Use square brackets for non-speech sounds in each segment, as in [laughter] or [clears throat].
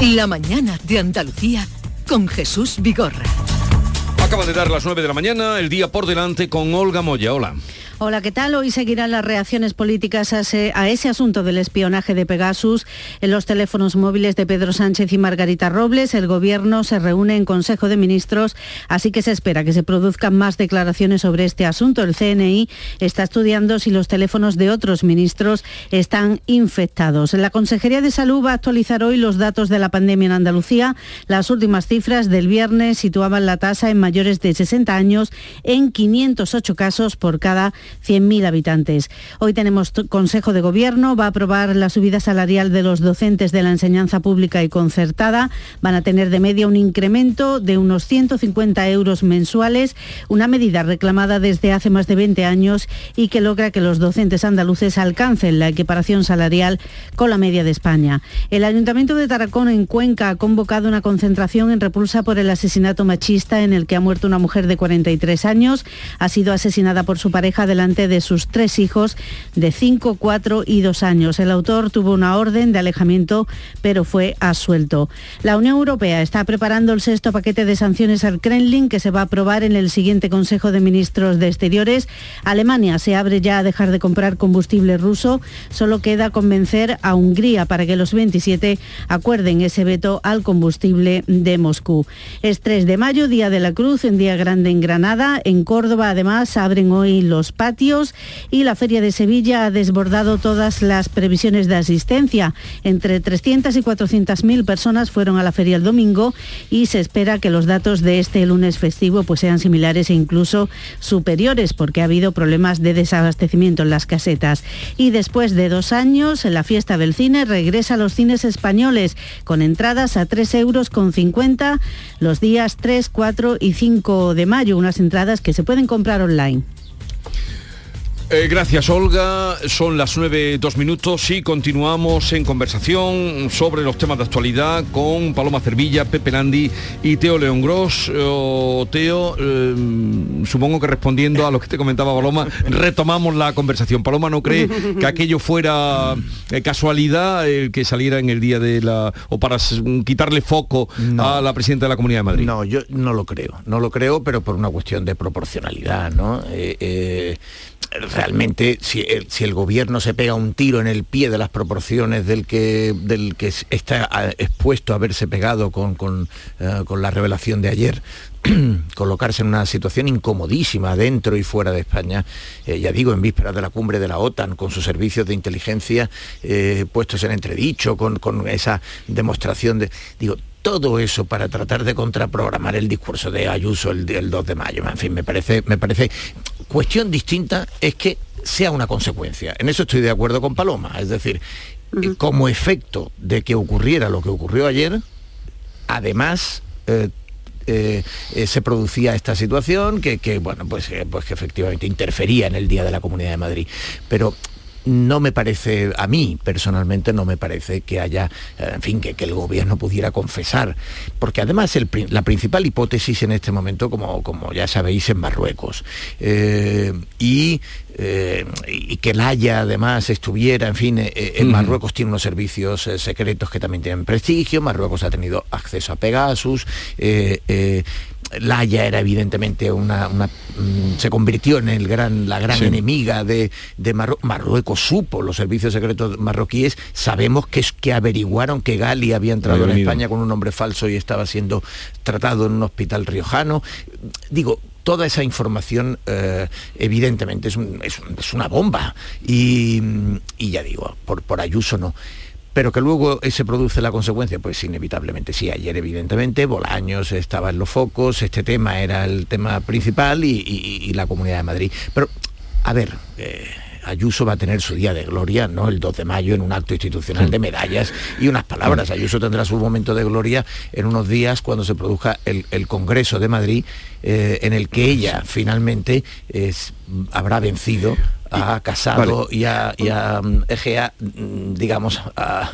La mañana de Andalucía con Jesús Vigorra. Acaba de dar las 9 de la mañana, el día por delante con Olga Moya. Hola. Hola, ¿qué tal? Hoy seguirán las reacciones políticas a ese, asunto del espionaje de Pegasus en los teléfonos móviles de Pedro Sánchez y Margarita Robles. El Gobierno se reúne en Consejo de Ministros, así que se espera que se produzcan más declaraciones sobre este asunto. El CNI está estudiando si los teléfonos de otros ministros están infectados. La Consejería de Salud va a actualizar hoy los datos de la pandemia en Andalucía. Las últimas cifras del viernes situaban la tasa en mayores de 60 años en 508 casos por cada 100.000 habitantes. Hoy tenemos Consejo de Gobierno, va a aprobar la subida salarial de los docentes de la enseñanza pública y concertada. Van a tener de media un incremento de unos 150 euros mensuales, una medida reclamada desde hace más de 20 años y que logra que los docentes andaluces alcancen la equiparación salarial con la media de España. El Ayuntamiento de Taracón en Cuenca ha convocado una concentración en repulsa por el asesinato machista en el que ha muerto una mujer de 43 años. Ha sido asesinada por su pareja de delante de sus tres hijos de 5, 4 y 2 años. El autor tuvo una orden de alejamiento, pero fue asuelto. La Unión Europea está preparando el sexto paquete de sanciones al Kremlin que se va a aprobar en el siguiente Consejo de Ministros de Exteriores. Alemania se abre ya a dejar de comprar combustible ruso. Solo queda convencer a Hungría para que los 27 acuerden ese veto al combustible de Moscú. Es 3 de mayo, Día de la Cruz, en Día Grande en Granada. En Córdoba, además, abren hoy los y la Feria de Sevilla ha desbordado todas las previsiones de asistencia. Entre 300 y 400 mil personas fueron a la feria el domingo y se espera que los datos de este lunes festivo pues, sean similares e incluso superiores porque ha habido problemas de desabastecimiento en las casetas. Y después de dos años, la fiesta del cine regresa a los cines españoles con entradas a 3 euros con 50 los días 3, 4 y 5 de mayo, unas entradas que se pueden comprar online. Eh, gracias Olga, son las nueve, dos minutos y continuamos en conversación sobre los temas de actualidad con Paloma Cervilla, Pepe Landi y Teo León Gross. Teo, eh, supongo que respondiendo a lo que te comentaba Paloma, retomamos la conversación. Paloma no cree que aquello fuera eh, casualidad el que saliera en el día de la... o para quitarle foco a la presidenta de la Comunidad de Madrid. No, yo no lo creo, no lo creo, pero por una cuestión de proporcionalidad, ¿no? Realmente si el, gobierno se pega un tiro en el pie de las proporciones del que, del que está expuesto a haberse pegado con, con, eh, la revelación de ayer, [clears throat] colocarse en una situación incomodísima dentro y fuera de España, eh, ya digo, en vísperas de la cumbre de la OTAN, con sus servicios de inteligencia eh, puestos en entredicho, con, con, esa demostración de... Digo, todo eso para tratar de contraprogramar el discurso de Ayuso el, 2 de mayo. En fin, me parece, me parece. Cuestión distinta es que sea una consecuencia. En eso estoy de acuerdo con Paloma. Es decir, como efecto de que ocurriera lo que ocurrió ayer, además eh, eh, eh, se producía esta situación que, bueno pues, pues que efectivamente interfería en el día de la Comunidad de Madrid pero no me parece, a mí personalmente no me parece que haya, eh, en fin, que, el gobierno pudiera confesar, porque además la principal hipótesis en este momento, como, como ya sabéis, en Marruecos, eh, y, eh, y, que el Haya además estuviera, en fin, en Marruecos tiene unos servicios secretos que también tienen prestigio, Marruecos ha tenido acceso a Pegasus, Laia era evidentemente una, mm, se convirtió en el gran, la gran enemiga de, Marruecos. Marruecos supo, los servicios secretos marroquíes, sabemos que es que averiguaron que Gali había entrado en España con un nombre falso y estaba siendo tratado en un hospital riojano. Digo, toda esa información eh, evidentemente es, una bomba. Y, ya digo, por, por Ayuso no pero que luego se produce la consecuencia, pues inevitablemente sí, ayer evidentemente Bolaños estaba en los focos, este tema era el tema principal y, la Comunidad de Madrid. Pero, a ver, eh, Ayuso va a tener su día de gloria, ¿no? El 2 de mayo en un acto institucional de medallas y unas palabras. Ayuso tendrá su momento de gloria en unos días cuando se produzca el, Congreso de Madrid, eh, en el que ella finalmente habrá vencido ha Casado y, a, Egea, mm, digamos, a,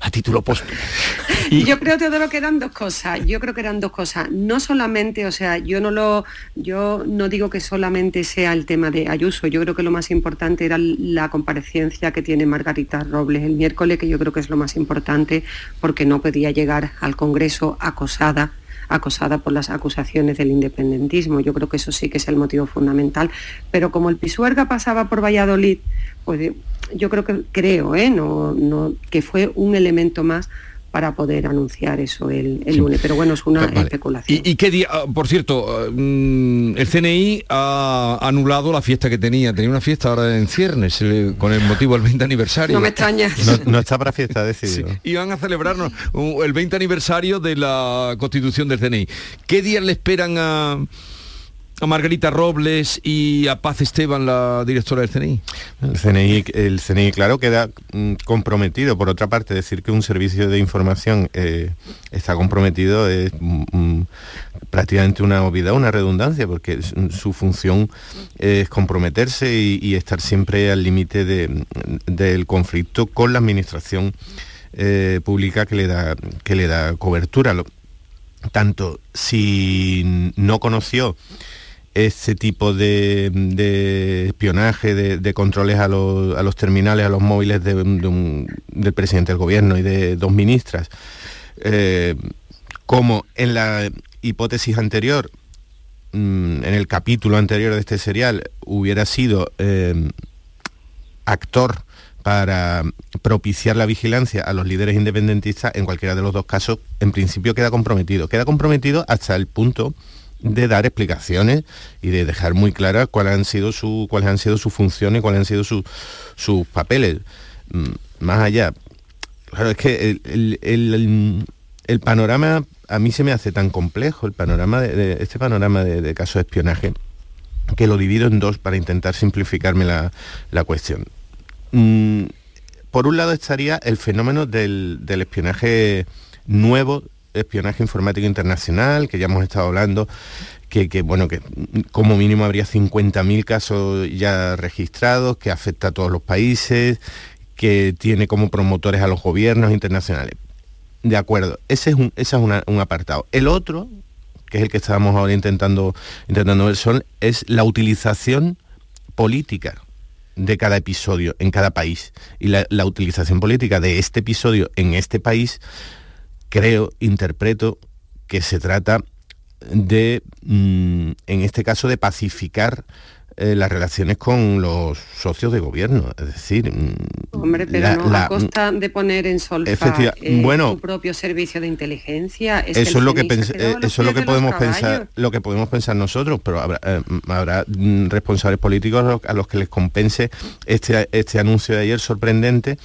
a título póstumo. [laughs] Yo creo, Teodoro, que eran dos cosas. Yo creo que eran dos cosas. No solamente, o sea, yo no lo, yo no digo que solamente sea el tema de Ayuso. Yo creo que lo más importante era la comparecencia que tiene Margarita Robles el miércoles, que yo creo que es lo más importante porque no podía llegar al Congreso acosada acosada por las acusaciones del independentismo. Yo creo que eso sí que es el motivo fundamental. Pero como el Pisuerga pasaba por Valladolid, pues yo creo que creo, ¿eh? no, no, que fue un elemento más para poder anunciar eso el, lunes. Pero bueno, es una especulación. ¿Y, qué día? Ah, por cierto, mm, el CNI ha anulado la fiesta que tenía. Tenía una fiesta ahora en ciernes con el motivo del 20 aniversario. No me extraña. [laughs] No, está para fiesta, decidido. Sí, iban a celebrarnos el 20 aniversario de la constitución del CNI. ¿Qué días le esperan a a Margarita Robles y a Paz Esteban, la directora del CNI? El CNI, el CNI claro, queda mm, comprometido. Por otra parte, decir que un servicio de información eh, está comprometido es mm, mm, prácticamente una obviedad, una redundancia, porque su función es comprometerse y, estar siempre al límite del conflicto con la administración eh, pública que le da, que le da cobertura. Tanto si no conoció ese tipo de, espionaje, de, controles a los, terminales, a los móviles del presidente del gobierno y de dos ministras, eh, como en la hipótesis anterior, mm, en el capítulo anterior de este serial, hubiera sido eh, actor para propiciar la vigilancia a los líderes independentistas, en cualquiera de los dos casos, en principio queda comprometido. Queda comprometido hasta el punto de dar explicaciones y de dejar muy claras cuáles han sido, su, cuáles han sido sus funciones, cuáles han sido sus papeles. Mm, más allá, claro, es que el, panorama a mí se me hace tan complejo, el panorama de, este panorama de, casos de espionaje, que lo divido en dos para intentar simplificarme la, cuestión. Mm, por un lado estaría el fenómeno del, del espionaje nuevo espionaje informático internacional, que ya hemos estado hablando, que, bueno, que como mínimo habría 50.000 casos ya registrados, que afecta a todos los países, que tiene como promotores a los gobiernos internacionales. De acuerdo, ese es un, ese es un apartado. El otro, que es el que estábamos ahora intentando, intentando ver, son, es la utilización política de cada episodio en cada país. Y la, la utilización política de este episodio en este país creo, interpreto que se trata de, mm, en este caso, de pacificar eh, las relaciones con los socios de gobierno, es decir... Mm, Hombre, pero no a costa de poner en solfa eh, bueno, propio servicio de inteligencia. eso es lo que eh, eso es lo que podemos pensar, lo que podemos pensar nosotros, pero habrá, habrá mm, responsables políticos a los que les compense este, este anuncio de ayer sorprendente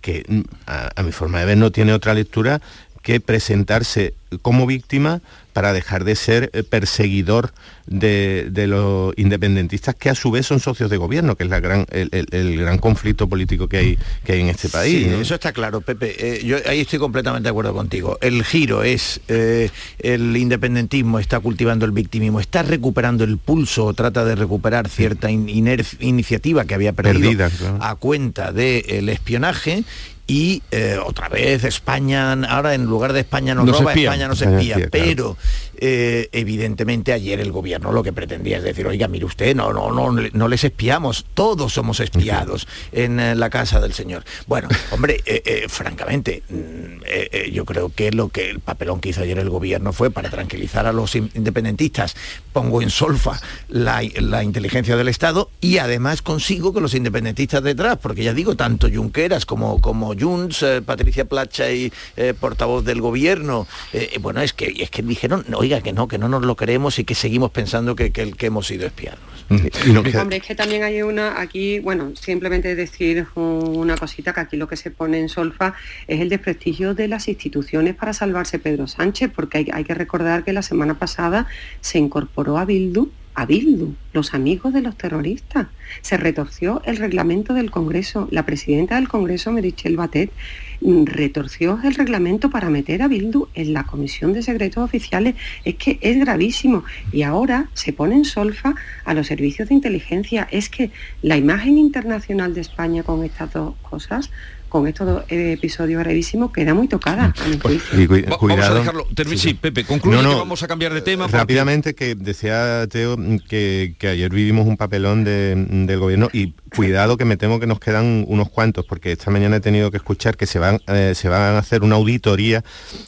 que a mi forma de ver no tiene otra lectura que presentarse como víctima para dejar de ser eh, perseguidor de, los independentistas que a su vez son socios de gobierno, que es la gran, el, gran conflicto político que hay, que hay en este país. Sí, eso está claro, Pepe. Eh, yo ahí estoy completamente de acuerdo contigo. El giro es eh, el independentismo está cultivando el victimismo, está recuperando el pulso, trata de recuperar cierta iniciativa que había perdido a cuenta del espionaje y eh, otra vez España, ahora en lugar de España nos, roba, España nos espía, pero eh, evidentemente ayer el gobierno lo que pretendía es decir, oiga, mire usted, no, no, no, no les espiamos, todos somos espiados en eh, la casa del Señor. Bueno, [laughs] hombre, francamente, mm, yo creo que lo que el papelón que hizo ayer el gobierno fue para tranquilizar a los independentistas, pongo en solfa la, la inteligencia del Estado y además consigo que los independentistas detrás, porque ya digo, tanto Junqueras como, como Junts, eh, Patricia Placha y eh, portavoz del gobierno, eh, bueno, es que, es que dijeron, oiga, que no, que no nos lo creemos y que seguimos pensando que, que, que hemos sido espiados. Hombre, es que también hay una, aquí, bueno, simplemente decir una cosita, que aquí lo que se pone en solfa es el desprestigio de las instituciones para salvarse Pedro Sánchez, porque hay, hay que recordar que la semana pasada se incorporó a Bildu a Bildu, los amigos de los terroristas. se retorció el reglamento del Congreso. La presidenta del Congreso, Merichel Batet, mm, retorció el reglamento para meter a Bildu en la Comisión de Secretos Oficiales. Es que es gravísimo. Y ahora se pone en solfa a los servicios de inteligencia. Es que la imagen internacional de España con estas dos cosas con estos dos episodios gravísimos queda muy tocada. Pues, vamos a dejarlo. sí, Pepe, concluye que vamos a cambiar de tema. Rápidamente, que decía Teo que, ayer vivimos un papelón del gobierno y cuidado que me temo que nos quedan unos cuantos, porque esta mañana he tenido que escuchar que se van, eh, se van a hacer una auditoría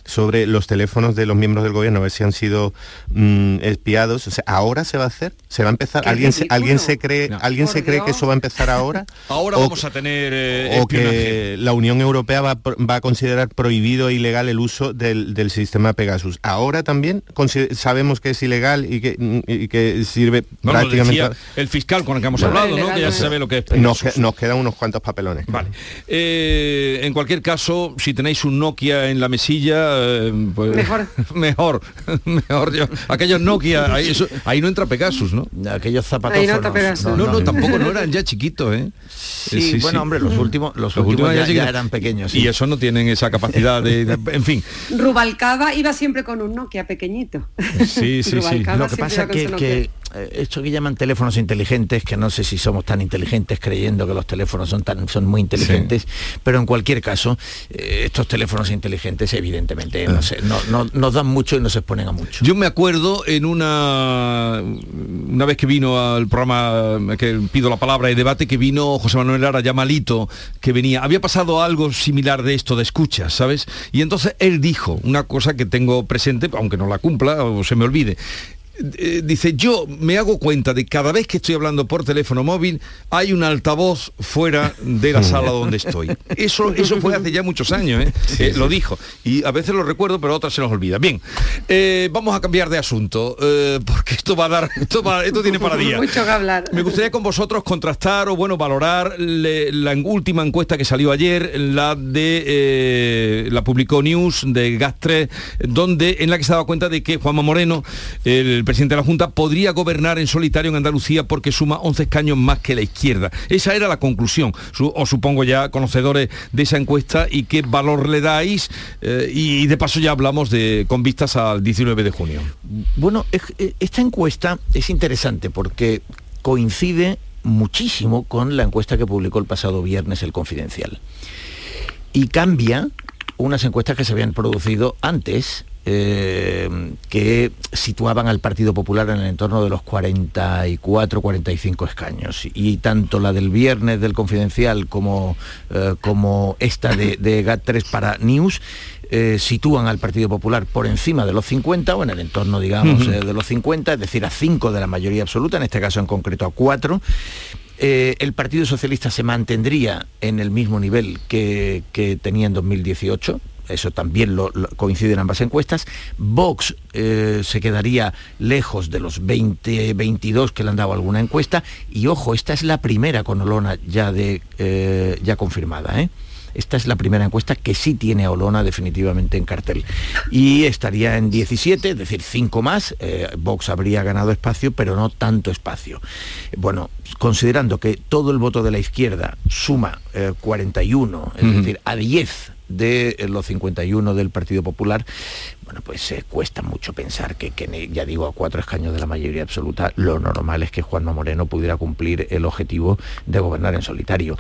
sobre los teléfonos de los miembros del gobierno, a ver si han sido mm, espiados. O sea, ahora se va a hacer, se va a empezar. ¿Alguien se, alguien se cree, alguien se cree que eso va a empezar ahora? [laughs] Ahora vamos a tener eh, o que la Unión Europea va, a considerar prohibido e ilegal el uso del, sistema Pegasus. Ahora también sabemos que es ilegal y que, que sirve prácticamente. el fiscal con el que hemos hablado, ¿no? que ya se sabe lo que nos, quedan unos cuantos papelones. Vale. Eh, en cualquier caso, si tenéis un Nokia en la mesilla, eh, pues, mejor. [laughs] mejor, [laughs] mejor. Yo, aquellos Nokia, ahí, no entra Pegasus, ¿no? Aquellos zapatos. No, no, no, tampoco, no eran ya [laughs] chiquitos, ¿eh? Sí, bueno, hombre, los últimos, los, últimos, ya, eran pequeños. Y eso no tienen esa capacidad de, en fin. Rubalcaba iba siempre con un Nokia pequeñito. Sí, sí, sí. Lo que pasa es que eh, esto que llaman teléfonos inteligentes, que no sé si somos tan inteligentes creyendo que los teléfonos son tan son muy inteligentes, pero en cualquier caso, eh, estos teléfonos inteligentes evidentemente no, ah. nos dan mucho y nos exponen a mucho. Yo me acuerdo en una una vez que vino al programa que pido la palabra y debate que vino José Manuel Lara ya malito, que venía, había pasado algo similar de esto de escuchas, ¿sabes? Y entonces él dijo una cosa que tengo presente, aunque no la cumpla o se me olvide eh, dice, yo me hago cuenta de cada vez que estoy hablando por teléfono móvil, hay un altavoz fuera de la sala donde estoy. Eso, eso fue hace ya muchos años, ¿eh? Eh, lo dijo. Y a veces lo recuerdo, pero a otras se nos olvida. Bien, vamos a cambiar de asunto, porque esto va a dar, esto, esto tiene para día. Mucho que hablar. Me gustaría con vosotros contrastar o bueno, valorar la última encuesta que salió ayer, la de la publicó News de Gastre, donde en la que se daba cuenta de que Juanma Moreno, el presidente de la Junta podría gobernar en solitario en Andalucía porque suma 11 escaños más que la izquierda. Esa era la conclusión. Os supongo ya conocedores de esa encuesta y qué valor le dais. Eh, y de paso ya hablamos de con vistas al 19 de junio. Bueno, eh, esta encuesta es interesante porque coincide muchísimo con la encuesta que publicó el pasado viernes el Confidencial. Y cambia unas encuestas que se habían producido antes eh, que situaban al Partido Popular en el entorno de los 44, 45 escaños. Y tanto la del viernes del Confidencial como, eh, como esta de, GAT3 para News eh, sitúan al Partido Popular por encima de los 50 o en el entorno, digamos, de los 50, es decir, a 5 de la mayoría absoluta, en este caso en concreto a 4. el Partido Socialista se mantendría en el mismo nivel que, que tenía en 2018, eso también lo, coincide en ambas encuestas. Vox eh, se quedaría lejos de los 20, 22 que le han dado alguna encuesta. Y ojo, esta es la primera con Olona ya, de, eh, ya confirmada. ¿eh? Esta es la primera encuesta que sí tiene a Olona definitivamente en cartel. Y estaría en 17, es decir, 5 más. Vox habría ganado espacio, pero no tanto espacio. Bueno, considerando que todo el voto de la izquierda suma 41, es decir, a 10 de los 51 del Partido Popular, bueno, pues eh, cuesta mucho pensar que, ya digo, a cuatro escaños de la mayoría absoluta, lo normal es que Juanma Moreno pudiera cumplir el objetivo de gobernar en solitario.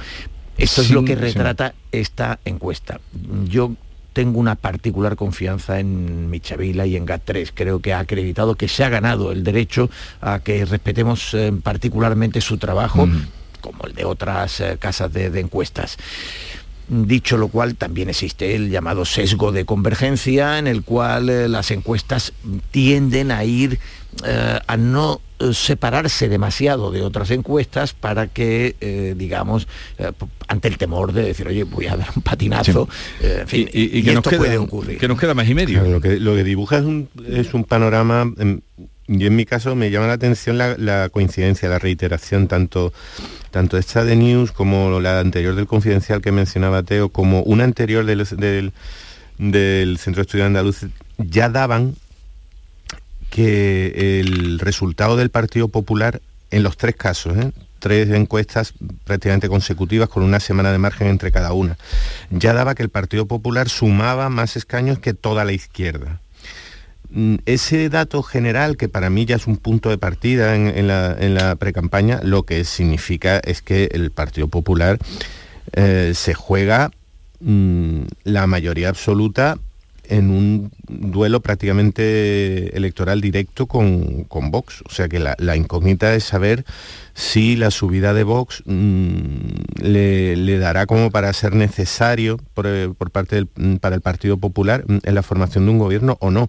Esto es lo que retrata esta encuesta. Yo tengo una particular confianza en Michavila y en GAT3. Creo que ha acreditado que se ha ganado el derecho a que respetemos eh, particularmente su trabajo, como el de otras eh, casas de encuestas. Dicho lo cual, también existe el llamado sesgo de convergencia, en el cual eh, las encuestas tienden a ir eh, a no eh, separarse demasiado de otras encuestas para que, digamos, ante el temor de decir, oye, voy a dar un patinazo, y, que nos queda, puede ocurrir. Que nos queda más y medio. lo, que, lo que dibuja es un, es un panorama em, y en mi caso me llama la atención la, coincidencia, la reiteración, tanto, tanto esta de News como la anterior del Confidencial que mencionaba Teo, como una anterior del, del, Centro de Estudios Andaluz, ya daban que el resultado del Partido Popular, en los tres casos, ¿eh? tres encuestas prácticamente consecutivas con una semana de margen entre cada una. Ya daba que el Partido Popular sumaba más escaños que toda la izquierda. Mm, ese dato general, que para mí ya es un punto de partida en, la, en precampaña, lo que significa es que el Partido Popular eh, se juega mm, la mayoría absoluta en un duelo prácticamente electoral directo con, Vox. O sea que la, incógnita es saber si la subida de Vox mm, le, dará como para ser necesario por, parte para el Partido Popular en la formación de un gobierno o no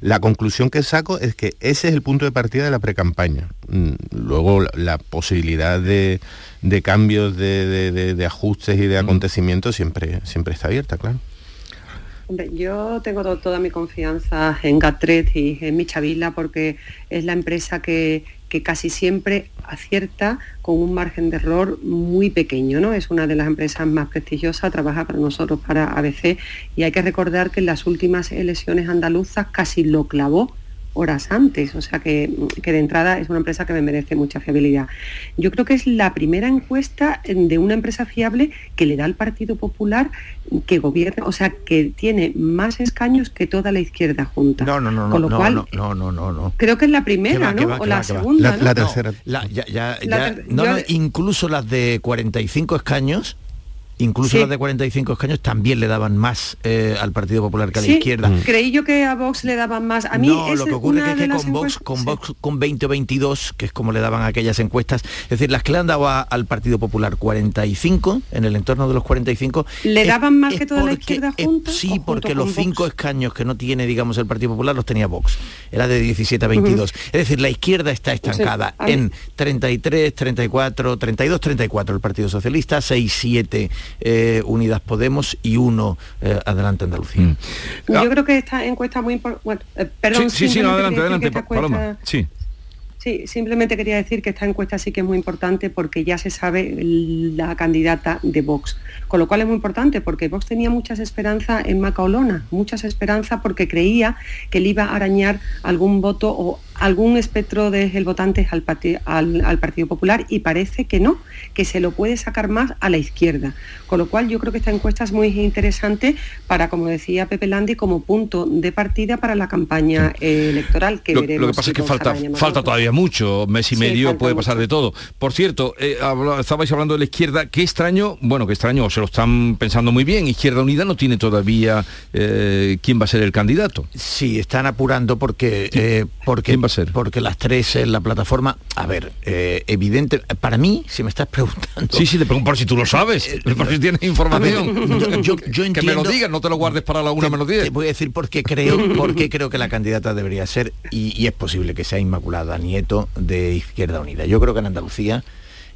la conclusión que saco es que ese es el punto de partida de la precampaña. Mm, luego la, posibilidad de, cambios, de, ajustes y de mm. acontecimientos siempre, siempre está abierta, claro. Yo tengo toda mi confianza en Gatret y en Michavila porque es la empresa que, que casi siempre acierta con un margen de error muy pequeño. ¿no? Es una de las empresas más prestigiosas, trabaja para nosotros, para ABC, y hay que recordar que en las últimas elecciones andaluzas casi lo clavó horas antes, o sea que, que, de entrada es una empresa que me merece mucha fiabilidad. Yo creo que es la primera encuesta de una empresa fiable que le da al Partido Popular que gobierna, o sea, que tiene más escaños que toda la izquierda junta. No, no, no, Con lo no, cual, no, no, no, no. Creo que es la primera, ¿no? O la segunda. La, ¿no? la tercera. La, ya, ya, no, incluso las de 45 escaños Incluso las de 45 escaños también le daban más eh, al Partido Popular que a la izquierda. Mm. Creí yo que a Vox le daban más. A mí no, lo que ocurre es que, con, Vox, con Vox con 20 o 22, que es como le daban aquellas encuestas, es decir, las que le han dado al Partido Popular 45, en el entorno de los 45... ¿Le daban más que toda la izquierda junta? sí, porque los cinco escaños que no tiene, digamos, el Partido Popular los tenía Vox. Era de 17 a 22. Es decir, la izquierda está estancada en 33, 34, 32, 34 el Partido Socialista, 6, 7 eh, Unidas Podemos y uno eh, Adelante Andalucía. Mm. Yo ah. creo que esta encuesta muy importante... Eh, perdón, sí, sí, adelante, adelante, Paloma. Sí. Sí, simplemente quería decir que esta encuesta sí que es muy importante porque ya se sabe la candidata de Vox, con lo cual es muy importante porque Vox tenía muchas esperanzas en Macaolona, muchas esperanzas porque creía que le iba a arañar algún voto o algún espectro de votantes al, al, Partido Popular y parece que no, que se lo puede sacar más a la izquierda. Con lo cual yo creo que esta encuesta es muy interesante para, como decía Pepe Landi, como punto de partida para la campaña electoral que lo, veremos. Lo que pasa es que falta, falta todavía mucho, mes y medio puede pasar de todo. Por cierto, eh, estabais hablando de la izquierda, qué extraño, bueno, qué extraño, se lo están pensando muy bien, Izquierda Unida no tiene todavía eh, quién va a ser el candidato. Sí, están apurando porque... Eh, porque ser? Porque las tres en la plataforma, a ver, eh, evidente, para mí, si me estás preguntando... Sí, sí, te pregunto por si tú lo sabes, eh, [laughs] por si tienes información. yo, [laughs] que me lo digas, no te lo guardes para la una menos Te voy a decir por qué creo, porque creo que la candidata debería ser, y, y es posible que sea Inmaculada Nieto de Izquierda Unida. Yo creo que en Andalucía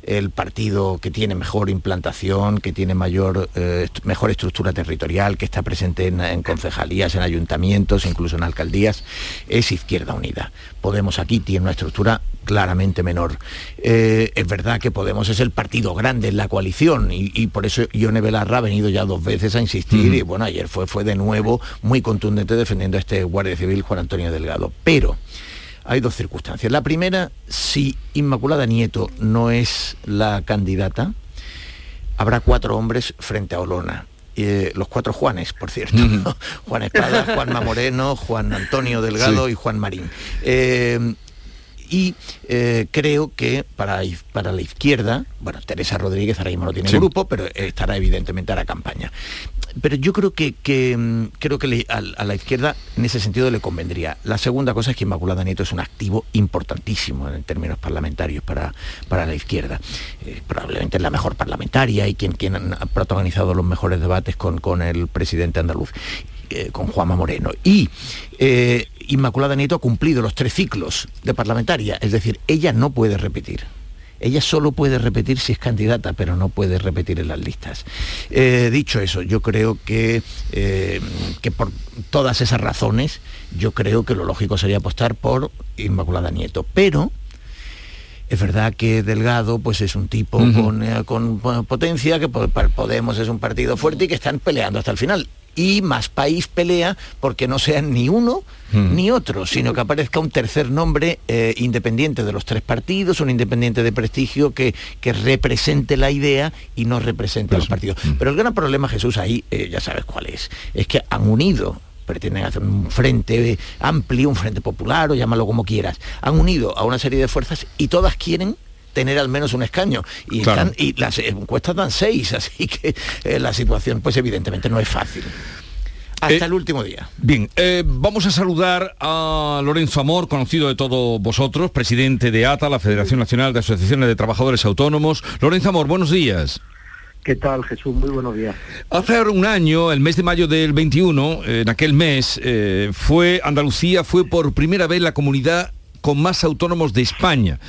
el partido que tiene mejor implantación, que tiene mayor, eh, mejor estructura territorial, que está presente en, concejalías, en ayuntamientos, incluso en alcaldías, es Izquierda Unida. Podemos aquí tiene una estructura claramente menor. Eh, es verdad que Podemos es el partido grande en la coalición y, por eso Ione Belarra ha venido ya dos veces a insistir y bueno, ayer fue, fue de nuevo muy contundente defendiendo a este Guardia Civil Juan Antonio Delgado. Pero hay dos circunstancias. La primera, si Inmaculada Nieto no es la candidata, habrá cuatro hombres frente a Olona. Eh, los cuatro Juanes, por cierto. Juan Espada, Juan [laughs] Moreno, Juan Antonio Delgado y Juan Marín. Eh, y eh, creo que para, para la izquierda, bueno, Teresa Rodríguez ahora mismo no tiene grupo, pero estará evidentemente a la campaña pero yo creo que, mm, creo que a, la izquierda en ese sentido le convendría. La segunda cosa es que Inmaculada Nieto es un activo importantísimo en términos parlamentarios para, para la izquierda. Eh, probablemente es la mejor parlamentaria y quien, quien ha protagonizado los mejores debates con, con el presidente andaluz. Eh, con Juanma Moreno. Y eh, Inmaculada Nieto ha cumplido los tres ciclos de parlamentaria, es decir, ella no puede repetir ella solo puede repetir si es candidata, pero no puede repetir en las listas. Eh, dicho eso, yo creo que, eh, que por todas esas razones, yo creo que lo lógico sería apostar por Inmaculada Nieto. Pero Es verdad que Delgado pues es un tipo con, eh, con, potencia, que Podemos es un partido fuerte y que están peleando hasta el final y más país pelea porque no sean ni uno hmm. ni otro, sino que aparezca un tercer nombre eh, independiente de los tres partidos, un independiente de prestigio que, que represente la idea y no represente a los partidos. Hmm. Pero el gran problema, Jesús, ahí eh, ya sabes cuál es, es que han unido pretenden hacer un frente amplio, un frente popular o llámalo como quieras. Han unido a una serie de fuerzas y todas quieren tener al menos un escaño. Y, las encuestas dan seis, [laughs] así que eh, la situación pues evidentemente no es fácil. Hasta eh, el último día. Bien, eh, vamos a saludar a Lorenzo Amor, conocido de todos vosotros, presidente de ATA, la Federación Nacional de Asociaciones de Trabajadores Autónomos. Lorenzo Amor, buenos días. ¿Qué tal, Jesús? Muy buenos días. Hace un año, el mes de mayo del 21, en aquel mes, fue Andalucía, fue por primera vez la comunidad con más autónomos de España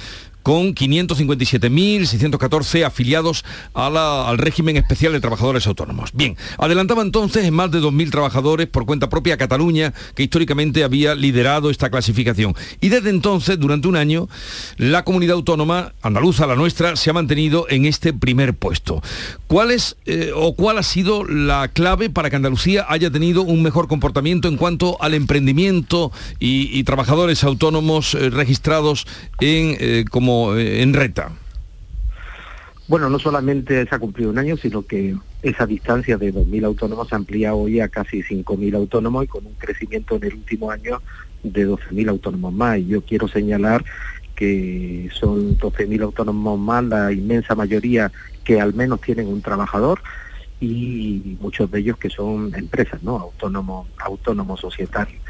con 557.614 afiliados al régimen especial de trabajadores autónomos. Bien, adelantaba entonces en más de 2.000 trabajadores por cuenta propia Cataluña, que históricamente había liderado esta clasificación. Y desde entonces, durante un año, la comunidad autónoma andaluza, la nuestra, se ha mantenido en este primer puesto. ¿Cuál es eh, o cuál ha sido la clave para que Andalucía haya tenido un mejor comportamiento en cuanto al emprendimiento y, trabajadores autónomos eh, registrados en eh, como eh, en reta? Bueno, no solamente se ha cumplido un año, sino que esa distancia de 2.000 autónomos se amplía hoy a casi 5.000 autónomos y con un crecimiento en el último año de 12.000 autónomos más. Y yo quiero señalar que son 12.000 autónomos más, la inmensa mayoría que al menos tienen un trabajador y muchos de ellos que son empresas, ¿no? Autónomos, autónomos societarios.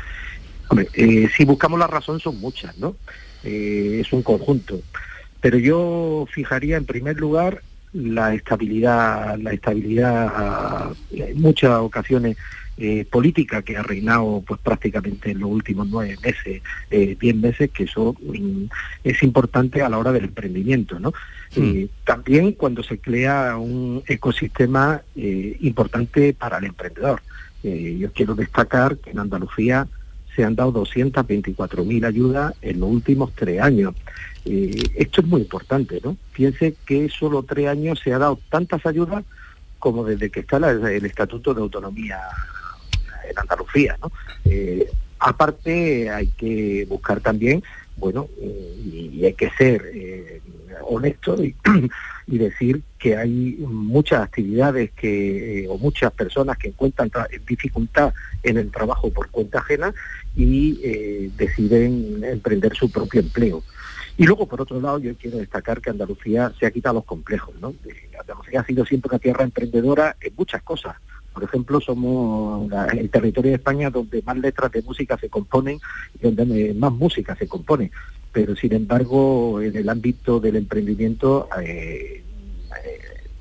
Eh, si buscamos la razón son muchas, ¿no? Eh, es un conjunto. Pero yo fijaría en primer lugar la estabilidad, la estabilidad en muchas ocasiones eh, política que ha reinado pues prácticamente en los últimos nueve meses, eh, diez meses, que eso mm, es importante a la hora del emprendimiento, ¿no? Hmm. también cuando se crea un ecosistema importante para el emprendedor. yo quiero destacar que en Andalucía se han dado 224.000 ayudas en los últimos tres años. Eh, esto es muy importante, ¿no? Piense que solo tres años se ha dado tantas ayudas como desde que está el Estatuto de Autonomía en Andalucía. Eh, aparte hay que buscar también, bueno, eh, y, hay que ser honesto y, [clears throat] decir que hay muchas actividades que o muchas personas que encuentran dificultad en el trabajo por cuenta ajena y eh, deciden emprender su propio empleo. Y luego, por otro lado, yo quiero destacar que Andalucía se ha quitado los complejos. ¿no? Eh, Andalucía ha sido siempre una tierra emprendedora en muchas cosas. Por ejemplo, somos el territorio de España donde más letras de música se componen y donde más música se compone. Pero, sin embargo, en el ámbito del emprendimiento eh,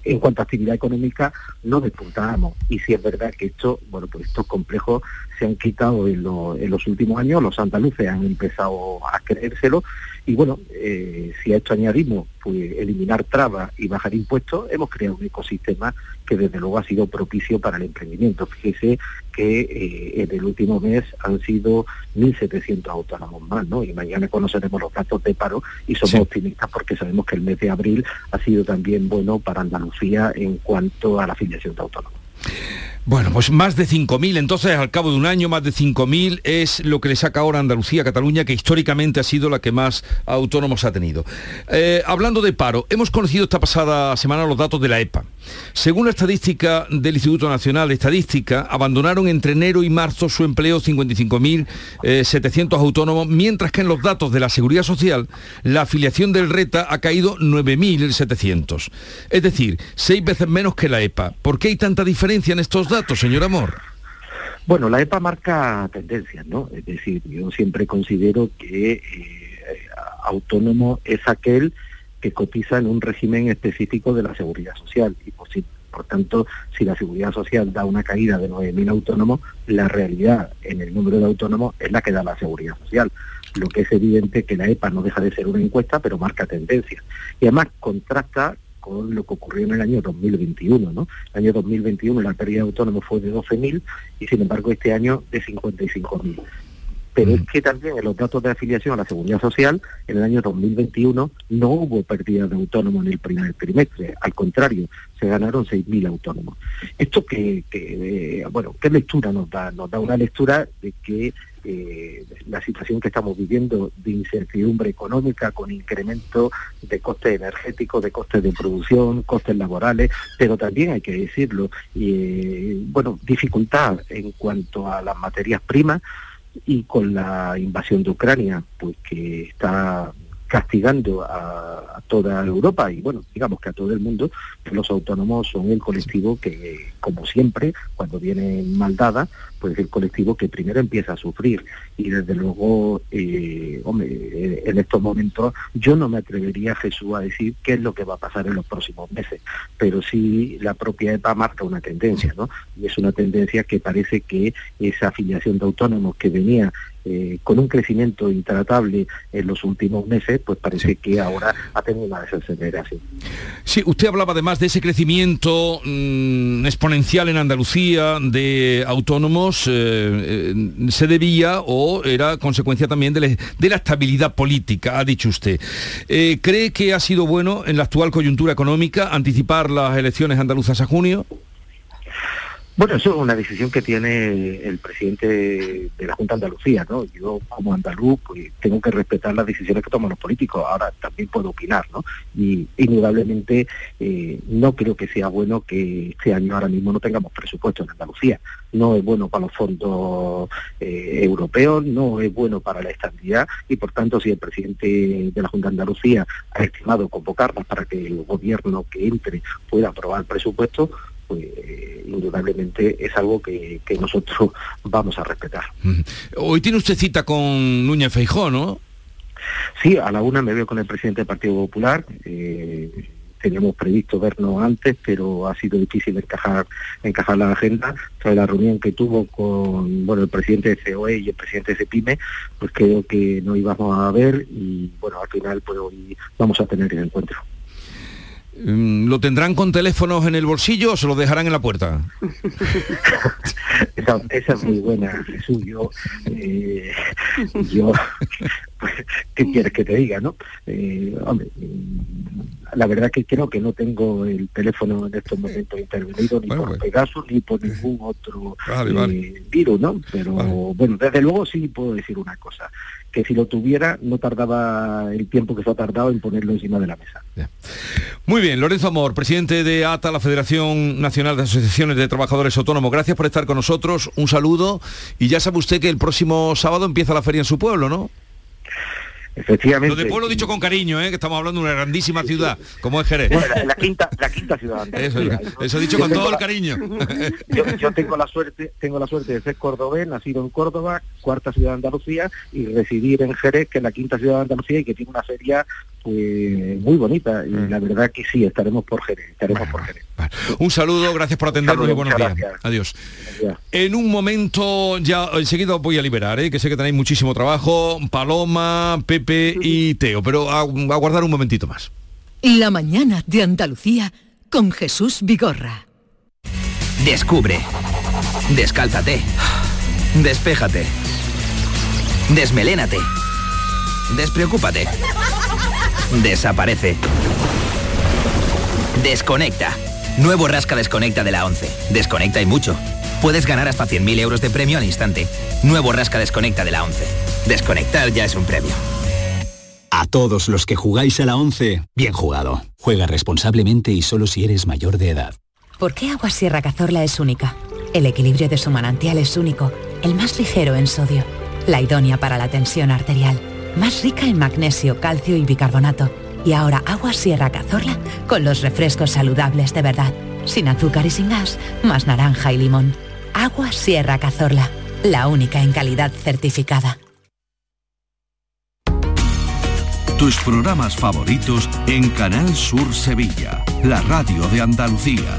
en cuanto a actividad económica no despuntábamos. Y si es verdad que esto, bueno, pues estos complejos se han quitado en, en los últimos años, los andaluces han empezado a creérselo y bueno, eh, si a esto añadimos pues, eliminar trabas y bajar impuestos, hemos creado un ecosistema que desde luego ha sido propicio para el emprendimiento. Fíjese que eh, en el último mes han sido 1.700 autónomos más, ¿no? Y mañana conoceremos los datos de paro y somos optimistas porque sabemos que el mes de abril ha sido también bueno para Andalucía en cuanto a la afiliación de autónomos. Bueno, pues más de 5.000, entonces al cabo de un año más de 5.000 es lo que le saca ahora Andalucía, Cataluña, que históricamente ha sido la que más autónomos ha tenido. Eh, hablando de paro, hemos conocido esta pasada semana los datos de la EPA. Según la estadística del Instituto Nacional de Estadística, abandonaron entre enero y marzo su empleo 55.700 eh, autónomos, mientras que en los datos de la Seguridad Social, la afiliación del RETA ha caído 9.700. Es decir, seis veces menos que la EPA. ¿Por qué hay tanta diferencia en estos datos? Señor Amor? Bueno, la EPA marca tendencias, ¿no? Es decir, yo siempre considero que eh, autónomo es aquel que cotiza en un régimen específico de la seguridad social y por, si, por tanto, si la seguridad social da una caída de 9.000 autónomos, la realidad en el número de autónomos es la que da la seguridad social. Lo que es evidente que la EPA no deja de ser una encuesta, pero marca tendencias. Y además contrasta lo que ocurrió en el año 2021. ¿no? El año 2021 la pérdida de autónomos fue de 12.000 y sin embargo este año de 55.000. Pero es que también en los datos de afiliación a la Seguridad Social, en el año 2021 no hubo pérdida de autónomos en el primer trimestre, al contrario, se ganaron 6.000 autónomos. Esto que, que eh, bueno, ¿qué lectura nos da? Nos da una lectura de que eh, la situación que estamos viviendo de incertidumbre económica con incremento de costes energéticos, de costes de producción, costes laborales, pero también hay que decirlo, y, bueno, dificultad en cuanto a las materias primas y con la invasión de Ucrania, pues que está castigando a, toda Europa y bueno, digamos que a todo el mundo, los autónomos son el colectivo que, como siempre, cuando vienen mal dadas, pues el colectivo que primero empieza a sufrir. Y desde luego, eh, hombre, en estos momentos yo no me atrevería, Jesús, a decir qué es lo que va a pasar en los próximos meses, pero sí la propia EPA marca una tendencia, ¿no? Y es una tendencia que parece que esa afiliación de autónomos que venía eh, con un crecimiento intratable en los últimos meses, pues parece que ahora ha tenido una desaceleración. Sí, usted hablaba además de ese crecimiento mm, exponencial en Andalucía de autónomos, eh, eh, se debía o era consecuencia también de, la estabilidad política, ha dicho usted. ¿Cree que ha sido bueno en la actual coyuntura económica anticipar las elecciones andaluzas a junio? Bueno, eso es una decisión que tiene el presidente de la Junta de Andalucía, ¿no? Yo como andaluz pues, tengo que respetar las decisiones que toman los políticos, ahora también puedo opinar, ¿no? Y indudablemente eh, no creo que sea bueno que este año ahora mismo no tengamos presupuesto en Andalucía. No es bueno para los fondos eh, europeos, no es bueno para la estabilidad y por tanto si el presidente de la Junta de Andalucía ha estimado convocarlas para que el gobierno que entre pueda aprobar presupuesto, pues indudablemente es algo que, nosotros [laughs] vamos a respetar. Hoy tiene usted cita con Núñez Feijó, ¿no? Sí, a la una me veo con el presidente del Partido Popular. Eh, teníamos previsto vernos antes, pero ha sido difícil encajar, encajar la agenda. Tras la reunión que tuvo con bueno el presidente de COE y el presidente de CEPIME, pues creo que no íbamos a ver y bueno, al final pues hoy vamos a tener el encuentro. Mm, ¿Lo tendrán con teléfonos en el bolsillo o se lo dejarán en la puerta? [laughs] esa, es muy buena, Jesús. Yo, eh, [laughs] ¿qué quieres que te diga, no? Eh, hombre, la verdad que creo que no tengo el teléfono en estos momentos intervenido ni por pues. Pegasus ni por ningún otro eh, virus, ¿no? Pero bueno, desde luego sí puedo decir una cosa que si lo tuviera no tardaba el tiempo que se ha tardado en ponerlo encima de la mesa. Muy bien, Lorenzo Amor, presidente de ATA, la Federación Nacional de Asociaciones de Trabajadores Autónomos, gracias por estar con nosotros, un saludo y ya sabe usted que el próximo sábado empieza la feria en su pueblo, ¿no? Efectivamente. Lo de pueblo dicho con cariño, ¿eh? que estamos hablando de una grandísima ciudad, como es Jerez. la, quinta, la quinta ciudad. [laughs] Eso, eso dicho con todo el cariño. [laughs] Yo, tengo la suerte, tengo la suerte de ser cordobés, nacido en Córdoba, cuarta ciudad de Andalucía, y residir en Jerez, que es la quinta ciudad de Andalucía y que tiene una feria pues, muy bonita. Y mm. la verdad que sí, estaremos por Jerez, estaremos por Jerez. Un saludo, gracias por atendernos y buenos días. Adiós. En un momento, ya enseguida os voy a liberar, ¿eh? que sé que tenéis muchísimo trabajo, Paloma, Pepe y Teo, pero a, a guardar un momentito más. La mañana de Andalucía con Jesús Vigorra. Descubre. Descálzate. Despéjate. Desmelénate. Despreocúpate. Desaparece. Desconecta. Nuevo Rasca Desconecta de la 11. Desconecta y mucho. Puedes ganar hasta 100.000 euros de premio al instante. Nuevo Rasca Desconecta de la 11. Desconectar ya es un premio. A todos los que jugáis a la 11, bien jugado. Juega responsablemente y solo si eres mayor de edad. ¿Por qué Agua Sierra Cazorla es única? El equilibrio de su manantial es único, el más ligero en sodio, la idónea para la tensión arterial, más rica en magnesio, calcio y bicarbonato y ahora agua Sierra Cazorla con los refrescos saludables de verdad. Sin azúcar y sin gas, más naranja y limón. Agua Sierra Cazorla, la única en calidad certificada. Tus programas favoritos en Canal Sur Sevilla, la radio de Andalucía.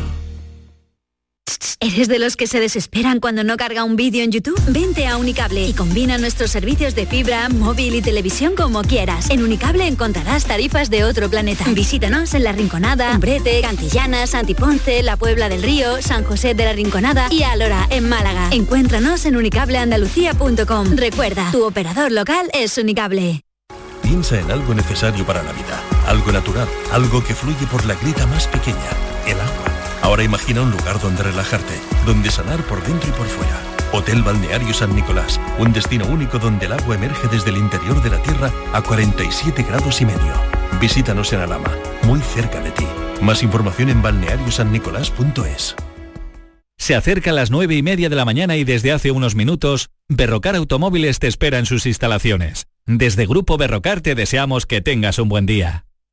¿Eres de los que se desesperan cuando no carga un vídeo en YouTube? Vente a Unicable y combina nuestros servicios de fibra, móvil y televisión como quieras. En Unicable encontrarás tarifas de otro planeta. Visítanos en La Rinconada, Umbrete, Cantillana, Santiponce, La Puebla del Río, San José de la Rinconada y Alora, en Málaga. Encuéntranos en unicableandalucía.com. Recuerda, tu operador local es Unicable. Piensa en algo necesario para la vida, algo natural, algo que fluye por la grita más pequeña, el agua. Ahora imagina un lugar donde relajarte, donde sanar por dentro y por fuera. Hotel Balneario San Nicolás, un destino único donde el agua emerge desde el interior de la tierra a 47 grados y medio. Visítanos en Alama, muy cerca de ti. Más información en balneariosannicolás.es. Se acerca a las 9 y media de la mañana y desde hace unos minutos, Berrocar Automóviles te espera en sus instalaciones. Desde Grupo Berrocar te deseamos que tengas un buen día.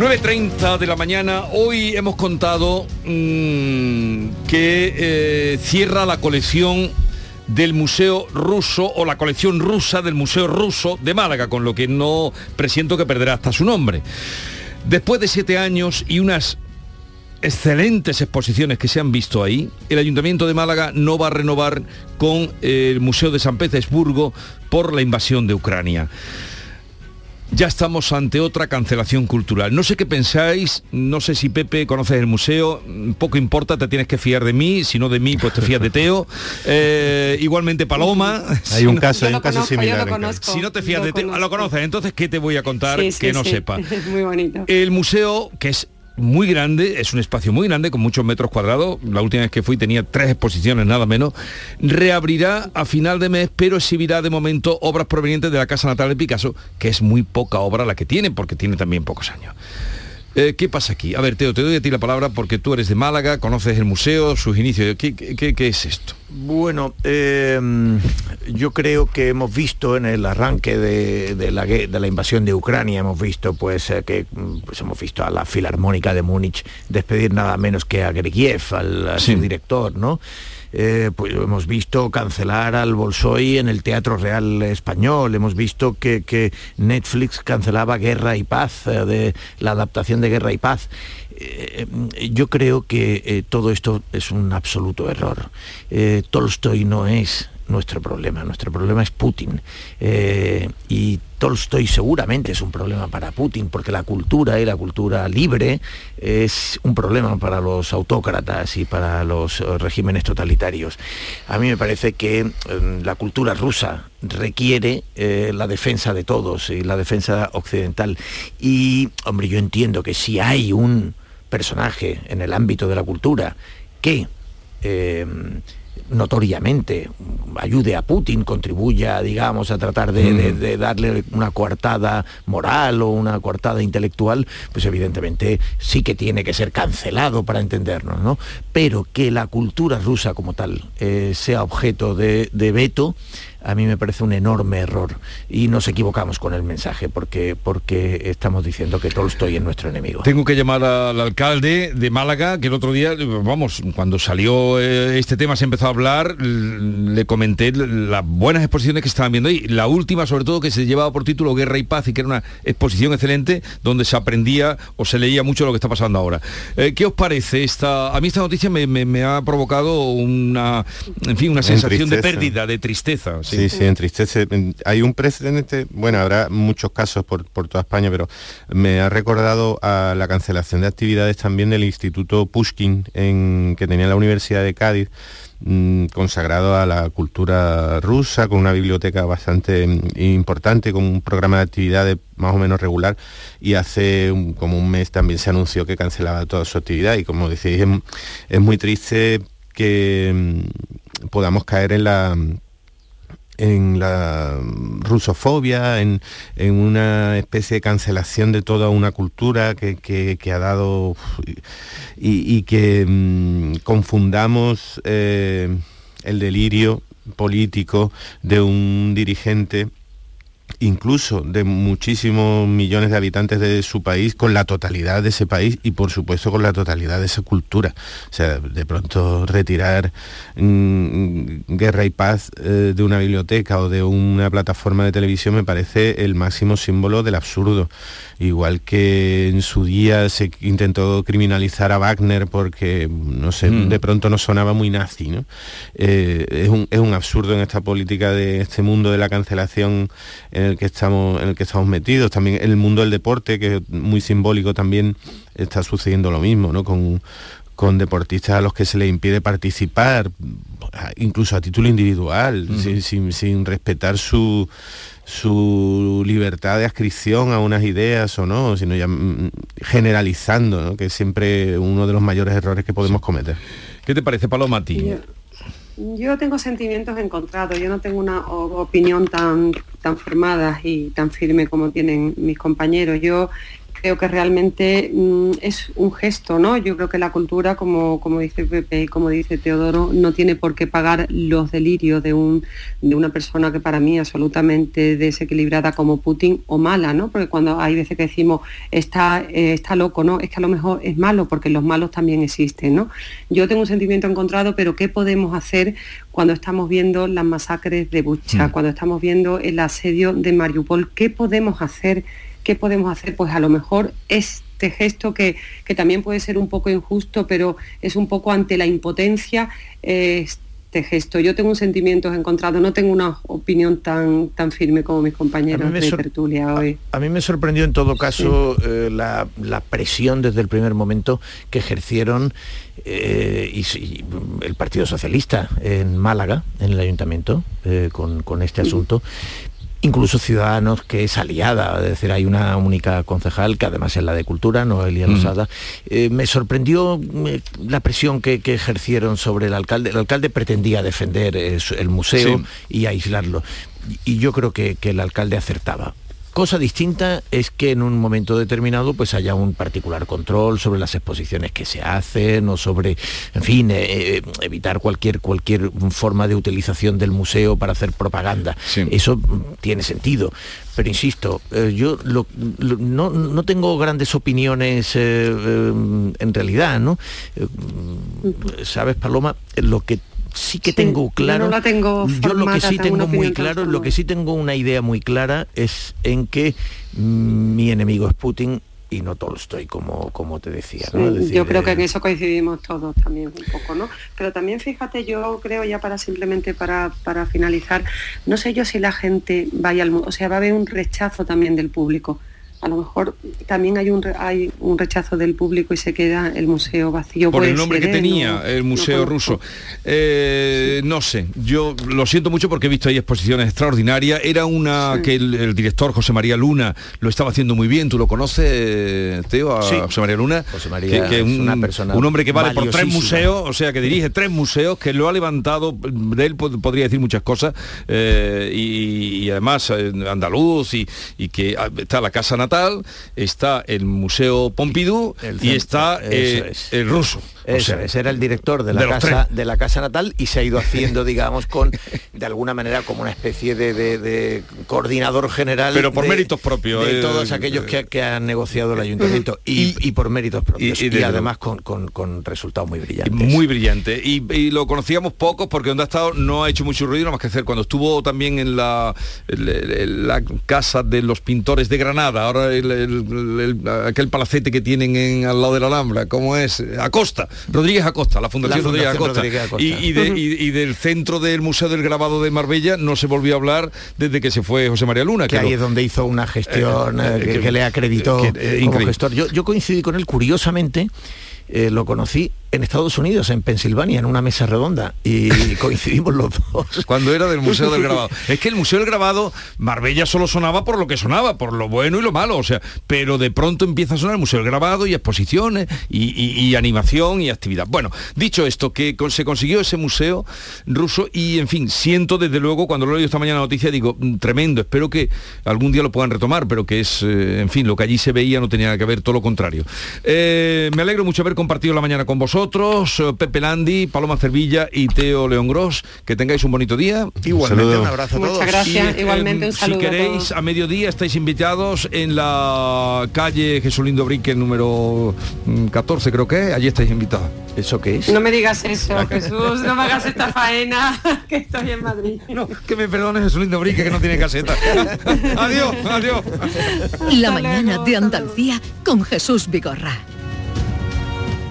...9.30 de la mañana, hoy hemos contado mmm, que eh, cierra la colección del Museo Ruso o la colección rusa del Museo Ruso de Málaga, con lo que no presiento que perderá hasta su nombre. Después de siete años y unas excelentes exposiciones que se han visto ahí, el Ayuntamiento de Málaga no va a renovar con el Museo de San Petersburgo por la invasión de Ucrania. Ya estamos ante otra cancelación cultural. No sé qué pensáis, no sé si Pepe conoces el museo, poco importa, te tienes que fiar de mí, si no de mí, pues te fías de Teo. Eh, igualmente Paloma. [laughs] Hay un caso, hay un caso similar. Si no te fías de Teo, lo conoces, entonces ¿qué te voy a contar Sí, sí, que no sí. sepa? [laughs] Es muy bonito. El museo, que es muy grande, es un espacio muy grande, con muchos metros cuadrados, la última vez que fui tenía tres exposiciones, nada menos, reabrirá a final de mes, pero exhibirá de momento obras provenientes de la Casa Natal de Picasso, que es muy poca obra la que tiene, porque tiene también pocos años. Eh, ¿Qué pasa aquí? A ver, Teo, te doy a ti la palabra porque tú eres de Málaga, conoces el museo, sus inicios. ¿Qué, qué- qué- es esto? Bueno, eh, yo creo que hemos visto en el arranque de, de la, de la invasión de Ucrania, hemos visto pues eh, que mm, pues, hemos visto a la Filarmónica de Múnich despedir nada menos que a Gergiev, al, a su director, ¿no? Eh, pues hemos visto cancelar al Bolshoi en el Teatro Real Español, hemos visto que, que Netflix cancelaba Guerra y Paz, eh, de la adaptación de Guerra y Paz. Eh, yo creo que eh, todo esto es un absoluto error. Eh, Tolstoy no es nuestro problema, nuestro problema es Putin. Eh, y Tolstoy seguramente es un problema para Putin, porque la cultura y la cultura libre es un problema para los autócratas y para los regímenes totalitarios. A mí me parece que la cultura rusa requiere la defensa de todos y la defensa occidental. Y, hombre, yo entiendo que si hay un personaje en el ámbito de la cultura que eh, notoriamente ayude a Putin, contribuya, digamos, a tratar de, de- de darle una coartada moral o una coartada intelectual, pues evidentemente sí que tiene que ser cancelado para entendernos, ¿no? Pero que la cultura rusa como tal eh, sea objeto de, de veto, a mí me parece un enorme error y nos equivocamos con el mensaje porque, porque estamos diciendo que Tolstoy es nuestro enemigo. Tengo que llamar al alcalde de Málaga, que el otro día, vamos, cuando salió eh, este tema se empezó a hablar, le comenté las buenas exposiciones que estaban viendo ahí. La última, sobre todo, que se llevaba por título Guerra y Paz y que era una exposición excelente donde se aprendía o se leía mucho lo que está pasando ahora. Eh, ¿Qué os parece esta? A mí esta noticia me, me- me ha provocado una, en fin, una sensación de pérdida, de tristeza. Sí, sí, entristece. Hay un precedente, bueno, habrá muchos casos por, toda España, pero me ha recordado a la cancelación de actividades también del Instituto Pushkin en, que tenía la Universidad de Cádiz mm, consagrado a la cultura rusa, con una biblioteca bastante mm, importante, con un programa de actividades más o menos regular, y hace como un mes también se anunció que cancelaba toda su actividad, y como decís, es muy triste que mm, podamos caer en la en la rusofobia, en, una especie de cancelación de toda una cultura que, ha dado y, que mm, confundamos eh, el delirio político de un dirigente incluso de muchísimos millones de habitantes de su país con la totalidad de ese país y por supuesto con la totalidad de esa cultura. O sea, de pronto retirar mm, guerra y paz eh, de una biblioteca o de una plataforma de televisión me parece el máximo símbolo del absurdo igual que en su día se intentó criminalizar a Wagner porque, no sé, mm. de pronto no sonaba muy nazi, ¿no? Eh, es, un, es, un, absurdo en esta política de este mundo de la cancelación en el que estamos, en el que estamos metidos, también en el mundo del deporte, que es muy simbólico también está sucediendo lo mismo, ¿no? Con, con deportistas a los que se les impide participar, incluso a título individual, sin, sin respetar su, su libertad de adscripción a unas ideas o no, sino ya mm, generalizando, que es siempre uno de los mayores errores que podemos cometer. ¿Qué te parece, Paloma, Yo, yo tengo sentimientos encontrados, yo no tengo una opinión tan, tan formada y tan firme como tienen mis compañeros. Yo creo que realmente mm, es un gesto, ¿no? Yo creo que la cultura, como, como dice Pepe y como dice Teodoro, no tiene por qué pagar los delirios de, un, de una persona que para mí es absolutamente desequilibrada como Putin o mala, ¿no? Porque cuando hay veces que decimos está, eh, está loco, ¿no? Es que a lo mejor es malo, porque los malos también existen, ¿no? Yo tengo un sentimiento encontrado, pero ¿qué podemos hacer cuando estamos viendo las masacres de Bucha, mm. cuando estamos viendo el asedio de Mariupol? ¿Qué podemos hacer? ¿Qué podemos hacer? Pues a lo mejor este gesto que, también puede ser un poco injusto, pero es un poco ante la impotencia. este gesto. Yo tengo un sentimiento encontrado, no tengo una opinión tan, tan firme como mis compañeros de tertulia hoy. A, mí me sorprendió en todo caso eh, la, presión desde el primer momento que ejercieron eh, y, el Partido Socialista en Málaga, en el ayuntamiento, eh, con, con, este asunto, incluso Ciudadanos, que es aliada, es decir, hay una única concejal, que además es la de Cultura, Noelia Losada. Eh, me sorprendió eh, la presión que, ejercieron sobre el alcalde. El alcalde pretendía defender eh, el museo y aislarlo. Y yo creo que el alcalde acertaba. Cosa distinta es que en un momento determinado pues haya un particular control sobre las exposiciones que se hacen o sobre, en fin, eh, eh, evitar cualquier, cualquier forma de utilización del museo para hacer propaganda. Eso tiene sentido. Pero insisto, eh, yo no, tengo grandes opiniones en realidad, ¿no? Sabes, Paloma, lo que sí que tengo claro. Yo, no la tengo yo lo que sí tengo muy claro, lo que sí tengo una idea muy clara es en que mi enemigo es Putin y no Tolstoy, como, como te decía. yo creo que en eso coincidimos todos también un poco, ¿no? Pero también fíjate, yo creo ya para simplemente para, para finalizar, no sé yo si la gente vaya al... O sea, va a haber un rechazo también del público a lo mejor también hay un, hay un rechazo del público y se queda el museo vacío. Por el nombre que ¿eh? tenía el museo ruso. Eh, no sé, yo lo siento mucho porque he visto ahí exposiciones extraordinarias. Era una que el, director José María Luna lo estaba haciendo muy bien. ¿Tú lo conoces, Teo, a José María Luna? José María que, es una persona un hombre que vale por tres museos, o sea, que dirige tres museos, que lo ha levantado, de él podría decir muchas cosas, eh, y, además andaluz, y, y que ah, está la Casa Natal está el Museo Pompidou y está eh, el ruso. Ese era el director de la, casa, de la casa natal y se ha ido haciendo, digamos, con de alguna manera como una especie de, coordinador general. Pero por méritos propios. De eh, todos aquellos que, han negociado el ayuntamiento y, por méritos propios. Y, además con, resultados muy brillantes. Muy brillante. Y, lo conocíamos pocos porque donde ha estado no ha hecho mucho ruido, nada más que hacer. Cuando estuvo también en la, la casa de los pintores de Granada, ahora aquel palacete que tienen en, al lado de la Alhambra, ¿cómo es? Acosta. Rodríguez Acosta, la Fundación, La Fundación Rodríguez, Acosta. Rodríguez Acosta. Y, y de- y- y del centro del Museo del Grabado de Marbella no se volvió a hablar desde que se fue José María Luna. que ahí lo- es donde hizo una gestión Eh, eh, eh, que, le acreditó que- como gestor. Yo, yo coincidí con él curiosamente. eh, lo conocí en Estados Unidos, en Pensilvania, en una mesa redonda y [laughs] coincidimos los dos. Cuando era del Museo del Grabado. Es que el Museo del Grabado, Marbella solo sonaba por lo que sonaba, por lo bueno y lo malo, o sea, pero de pronto empieza a sonar el Museo del Grabado y exposiciones y, y- y animación y actividad. Bueno, dicho esto, que con- se consiguió ese museo ruso y, en fin, siento desde luego, cuando lo he leído esta mañana la noticia, digo, "Mm, tremendo, espero que algún día lo puedan retomar, pero que es, eh, en fin, lo que allí se veía no tenía que ver, todo lo contrario. Eh, me alegro mucho haber compartido la mañana con vosotros, eh, Pepe Landi, Paloma Cervilla y Teo León Gross, que tengáis un bonito día. Igualmente, un abrazo a Muchas todos. gracias. Y, Igualmente, un si saludo a queréis, todos. a, mediodía estáis invitados en la calle Jesulindo Brique número mm, 14, creo que es. Allí estáis invitados. ¿Eso qué es? No me digas eso, Jesús, no me hagas esta faena, [laughs] que estoy en Madrid. No, que me perdone Jesulindo Brique, que no tiene caseta. [laughs] adiós, adiós. La mañana de Andalucía con Jesús Vigorra.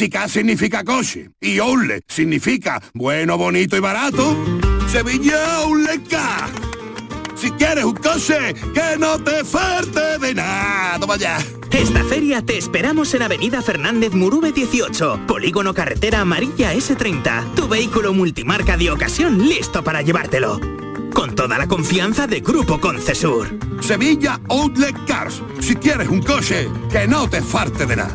si K significa coche y Outlet significa bueno, bonito y barato, Sevilla Outlet K. Si quieres un coche que no te falte de nada, toma ya. Esta feria te esperamos en Avenida Fernández Murube 18, Polígono Carretera Amarilla S30. Tu vehículo multimarca de ocasión listo para llevártelo. Con toda la confianza de Grupo Concesur. Sevilla Outlet Cars. Si quieres un coche que no te falte de nada.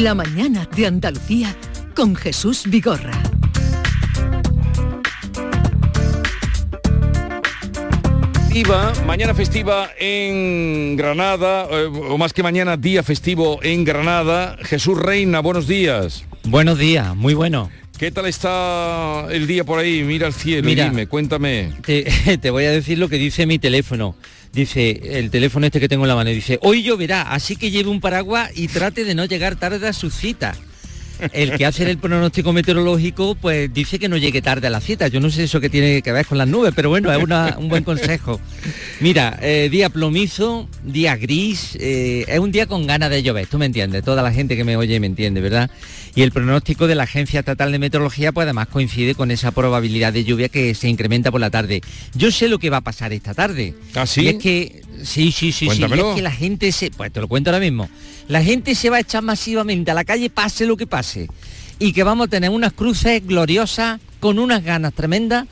La mañana de Andalucía con Jesús Vigorra. Festiva, mañana festiva en Granada, eh, o más que mañana, día festivo en Granada. Jesús Reina, buenos días. Buenos días, muy bueno. ¿Qué tal está el día por ahí? Mira al cielo, y Mira. dime, cuéntame. Te, [laughs] te voy a decir lo que dice mi teléfono. Dice, el teléfono este que tengo en la mano, dice, hoy lloverá, así que lleve un paraguas y trate de no llegar tarde a su cita. El que hace el pronóstico meteorológico, pues dice que no llegue tarde a la cita. Yo no sé eso que tiene que ver con las nubes, pero bueno, es una- un buen consejo. Mira, eh, día plomizo, día gris, eh, es un día con ganas de llover, tú me entiendes, toda la gente que me oye me entiende, ¿verdad? Y el pronóstico de la Agencia Estatal de Meteorología, pues además coincide con esa probabilidad de lluvia que se incrementa por la tarde. Yo sé lo que va a pasar esta tarde. ¿Ah, sí? Y es que, sí, sí, sí, sí, es que la gente se, pues te lo cuento ahora mismo, la gente se va a echar masivamente a la calle, pase lo que pase. Y que vamos a tener unas cruces gloriosas con unas ganas tremendas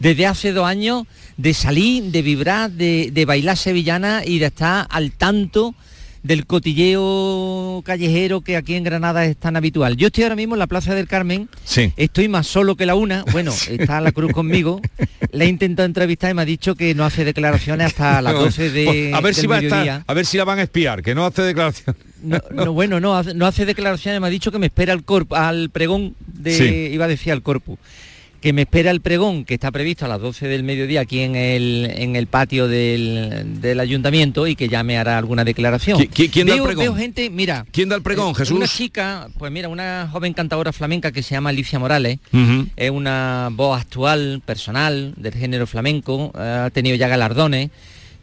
desde hace dos años de salir, de vibrar, de, de bailar sevillana y de estar al tanto del cotilleo callejero que aquí en Granada es tan habitual. Yo estoy ahora mismo en la Plaza del Carmen, Sí. estoy más solo que la una, bueno, [laughs] está la cruz conmigo, le he intentado entrevistar y me ha dicho que no hace declaraciones hasta las 12 de, Pues, a ver si va a estar- a ver si la van a espiar, que no hace declaración. No, no, [laughs] bueno, no, hace- no hace declaraciones, me ha dicho que me espera al corpo, al pregón de, Sí. iba a decir al corpus. Que me espera el pregón que está previsto a las 12 del mediodía aquí en el, en el patio del, del ayuntamiento y que ya me hará alguna declaración. ¿Qui- qui- quién da el pregón? veo gente, mira. ¿Quién da el pregón, eh, Jesús? Una chica, pues mira, una joven cantadora flamenca que se llama Alicia Morales. Es una voz actual, personal, del género flamenco, ha tenido ya galardones.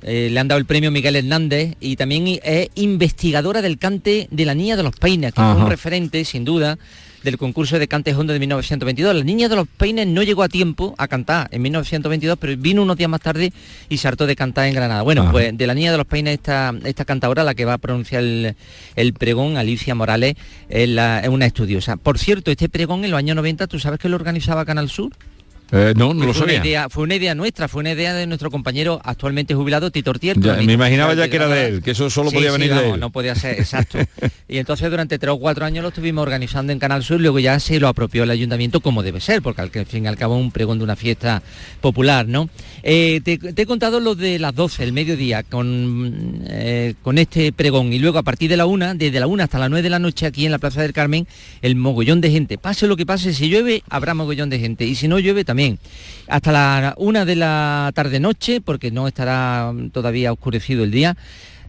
eh, le han dado el premio Miguel Hernández y también es investigadora del cante de la Niña de los Peines, que Ajá. un referente, sin duda, del concurso de Cantes Hondo de 1922. La Niña de los Peines no llegó a tiempo a cantar en 1922, pero vino unos días más tarde y se hartó de cantar en Granada. Bueno, Ajá. pues de la Niña de los Peines, esta, esta cantadora, la que va a pronunciar el, el pregón, Alicia Morales, es, la- es una estudiosa. Por cierto, este pregón en los años 90, ¿tú sabes que lo organizaba Canal Sur? Eh, no, no lo fue, una sabía. idea, fue una idea nuestra, fue una idea de nuestro compañero actualmente jubilado Tito. Ya, crónico. me imaginaba ya que era de él, que eso solo Sí, podía sí, venir de él. No podía ser, exacto. [laughs] y entonces durante tres o cuatro años lo estuvimos organizando en Canal Sur, luego ya se lo apropió el ayuntamiento como debe ser, porque al, fin y al cabo un pregón de una fiesta popular, ¿no? Eh, te, te he contado lo de las 12, el mediodía, con, eh, con este pregón, y luego a partir de la una, desde la una hasta las 9 de la noche aquí en la Plaza del Carmen, el mogollón de gente. Pase lo que pase, si llueve, habrá mogollón de gente, y si no llueve también. Hasta la una de la tarde-noche, porque no estará todavía oscurecido el día.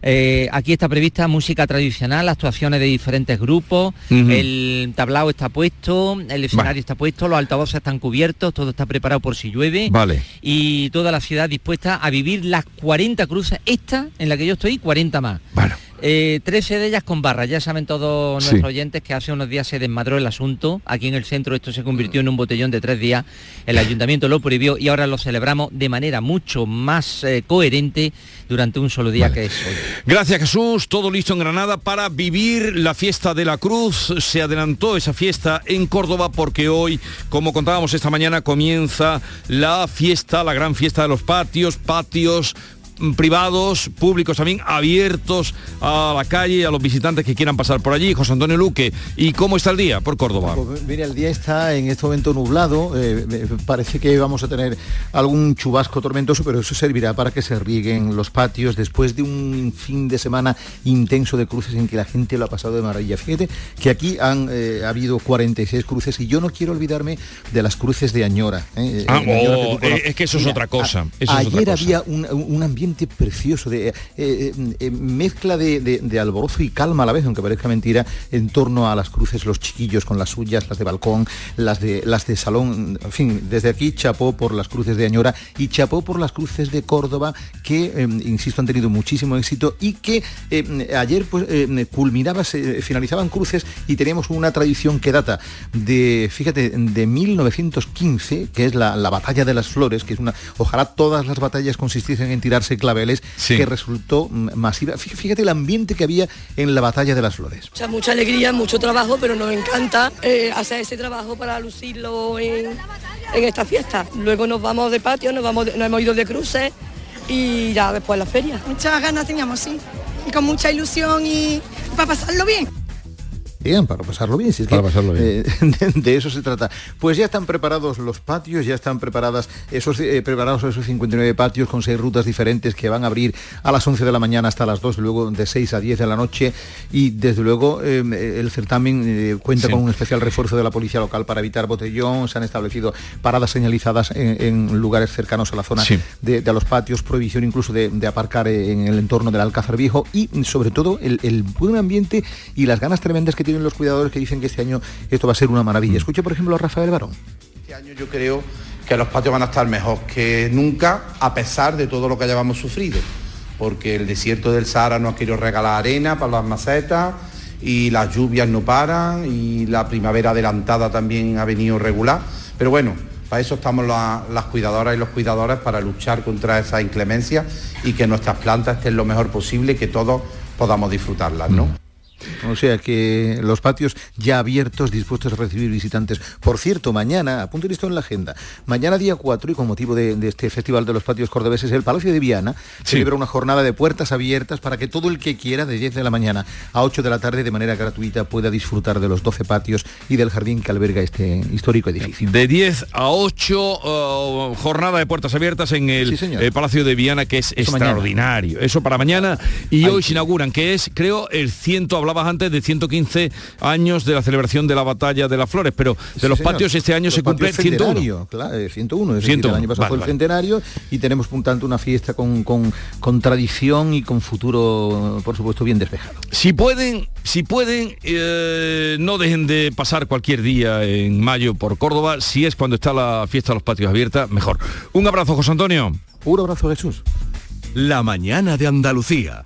Eh, aquí está prevista música tradicional, actuaciones de diferentes grupos, el tablao está puesto, el escenario está puesto, los altavoces están cubiertos, todo está preparado por si llueve Vale. y toda la ciudad dispuesta a vivir las 40 cruces, esta en la que yo estoy, 40 más. Eh, 13 de ellas con barras, ya saben todos Sí. nuestros oyentes que hace unos días se desmadró el asunto, aquí en el centro esto se convirtió en un botellón de tres días, el ayuntamiento lo prohibió y ahora lo celebramos de manera mucho más eh, coherente durante un solo día que es hoy. Gracias Jesús, todo listo en Granada para vivir la fiesta de la Cruz. Se adelantó esa fiesta en Córdoba porque hoy, como contábamos esta mañana, comienza la fiesta, la gran fiesta de los patios, patios privados, públicos también, abiertos a la calle, a los visitantes que quieran pasar por allí. José Antonio Luque, ¿y cómo está el día por Córdoba? Pues mira, el día está en este momento nublado, eh, eh, parece que vamos a tener algún chubasco tormentoso, pero eso servirá para que se rieguen los patios después de un fin de semana intenso de cruces en que la gente lo ha pasado de maravilla. Fíjate que aquí han eh, habido 46 cruces y yo no quiero olvidarme de las cruces de Añora. ¿eh? Ah, Añora oh, es que eso es otra cosa, es otra ayer cosa. había un, un ambiente precioso de eh, eh, eh, mezcla de, alborozo y calma a la vez, aunque parezca mentira, en torno a las cruces, los chiquillos con las suyas, las de balcón, las de las de salón, en fin, desde aquí chapó por las cruces de Añora y chapó por las cruces de Córdoba, que insisto han tenido muchísimo éxito y que ayer pues culminaba, se- finalizaban cruces y teníamos una tradición que data de, fíjate, de 1915, que es la batalla de las flores, que es una, ojalá todas las batallas consistiesen en tirarse claveles, que resultó masiva. Fí- Fíjate el ambiente que había en la batalla de las flores. O sea, mucha alegría, mucho trabajo, pero nos encanta eh, hacer ese trabajo para lucirlo en, en esta fiesta. Luego nos vamos de patio, nos, vamos de- nos hemos ido de cruces y ya después la feria. Muchas ganas teníamos, sí. Y con mucha ilusión y para pasarlo bien. Bien, para pasarlo bien, si es Para que, pasarlo bien. eh, [laughs] de, de eso se trata. Pues ya están preparados los patios, ya están preparadas esos, eh, preparados esos 59 patios con seis rutas diferentes que van a abrir a las 11 de la mañana hasta las 2, luego de 6 a 10 de la noche y desde luego eh, el certamen eh, cuenta Sí. con un especial refuerzo de la policía local para evitar botellón, se han establecido paradas señalizadas en, en lugares cercanos a la zona Sí. de, los patios, prohibición incluso de, de aparcar en el entorno del Alcázar Viejo y sobre todo el, el buen ambiente y las ganas tremendas que los cuidadores que dicen que este año esto va a ser una maravilla. Escucha por ejemplo a Rafael Barón. Este año yo creo que los patios van a estar mejor que nunca, a pesar de todo lo que hayamos sufrido, porque el desierto del Sahara nos ha querido regalar arena para las macetas y las lluvias no paran y la primavera adelantada también ha venido regular, pero bueno, para eso estamos la- las cuidadoras y los cuidadores, para luchar contra esa inclemencia y que nuestras plantas estén lo mejor posible y que todos podamos disfrutarlas, ¿no? O sea que los patios ya abiertos, dispuestos a recibir visitantes. Por cierto, mañana, apunten esto en la agenda, mañana día 4 y con motivo de, de este Festival de los Patios Cordobeses, el Palacio de Viana celebra una jornada de puertas abiertas para que todo el que quiera, de 10 de la mañana a 8 de la tarde, de manera gratuita, pueda disfrutar de los 12 patios y del jardín que alberga este histórico edificio. De 10 a 8, uh, jornada de puertas abiertas en el eh, Palacio de Viana, que es Eso mañana. extraordinario. Eso para mañana. Y hoy se inauguran, que es, creo, el ciento, hablabas antes de 115 años de la celebración de la batalla de las flores, pero de Sí, los señor. patios este año Los se cumple patios 101. centenario, Claro, eh, 101. es decir, 101, el año pasado vale, fue el vale. centenario y tenemos por tanto una fiesta con, con- con tradición y con futuro, por supuesto, bien despejado. Si pueden, si pueden, eh, no dejen de pasar cualquier día en mayo por Córdoba. Si es cuando está la fiesta de los patios abierta, mejor. Un abrazo, José Antonio. Un abrazo, Jesús. La mañana de Andalucía.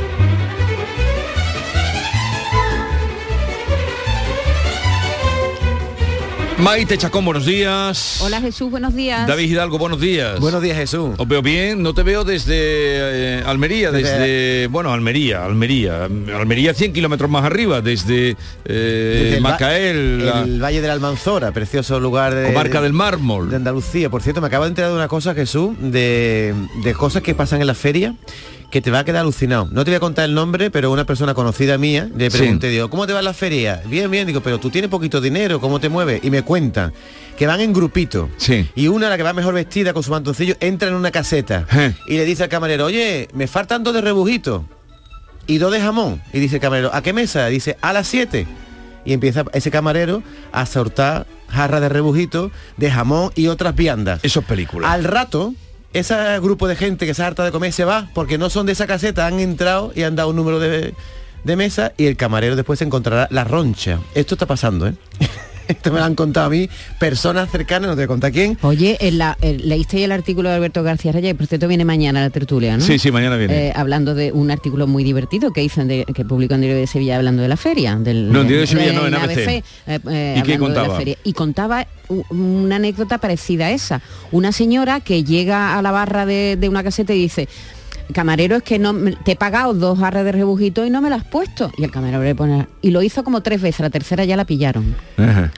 Maite Chacón, buenos días. Hola Jesús, buenos días. David Hidalgo, buenos días. Buenos días, Jesús. Os veo bien, no te veo desde eh, Almería, Desde- desde, bueno, Almería, Almería, Almería 100 kilómetros más arriba, desde, eh, Desde el va- Macael, la- el Valle de la Almanzora, precioso lugar de, Comarca de- del Mármol. de Andalucía. Por cierto, me acabo de enterar de una cosa, Jesús, de, de cosas que pasan en la feria que te va a quedar alucinado. No te voy a contar el nombre, pero una persona conocida mía le Sí. pregunté, digo, ¿cómo te va la feria? Bien, bien, digo, pero tú tienes poquito dinero, ¿cómo te mueves? Y me cuentan que van en grupito. Y una, la que va mejor vestida con su mantoncillo, entra en una caseta y le dice al camarero, oye, me faltan dos de rebujito y dos de jamón. Y dice el camarero, ¿a qué mesa? Dice, a las 7. Y empieza ese camarero a sortar jarras de rebujito, de jamón y otras viandas. Eso es película. Al rato, ese grupo de gente que se harta de comer se va porque no son de esa caseta, han entrado y han dado un número de, de mesa y el camarero después encontrará la roncha. Esto está pasando, ¿eh? Esto me lo han contado a mí, personas cercanas, no te voy a contar quién. Oye, en la, el- leíste el artículo de Alberto García Raya, que por cierto viene mañana a la tertulia, ¿no? Sí, sí, mañana viene. Eh, hablando de un artículo muy divertido que hizo en de- que publicó en Diario de Sevilla hablando de la feria. Del, No, en Diario de Sevilla no, en ABC. eh, eh, ¿Y qué hablando de la contaba? feria. Y contaba una anécdota parecida a esa. Una señora que llega a la barra de, de una caseta y dice, camarero es que no te he pagado dos jarras de rebujito y no me las has puesto. Y el camarero le pone, y lo hizo como tres veces, la tercera ya la pillaron.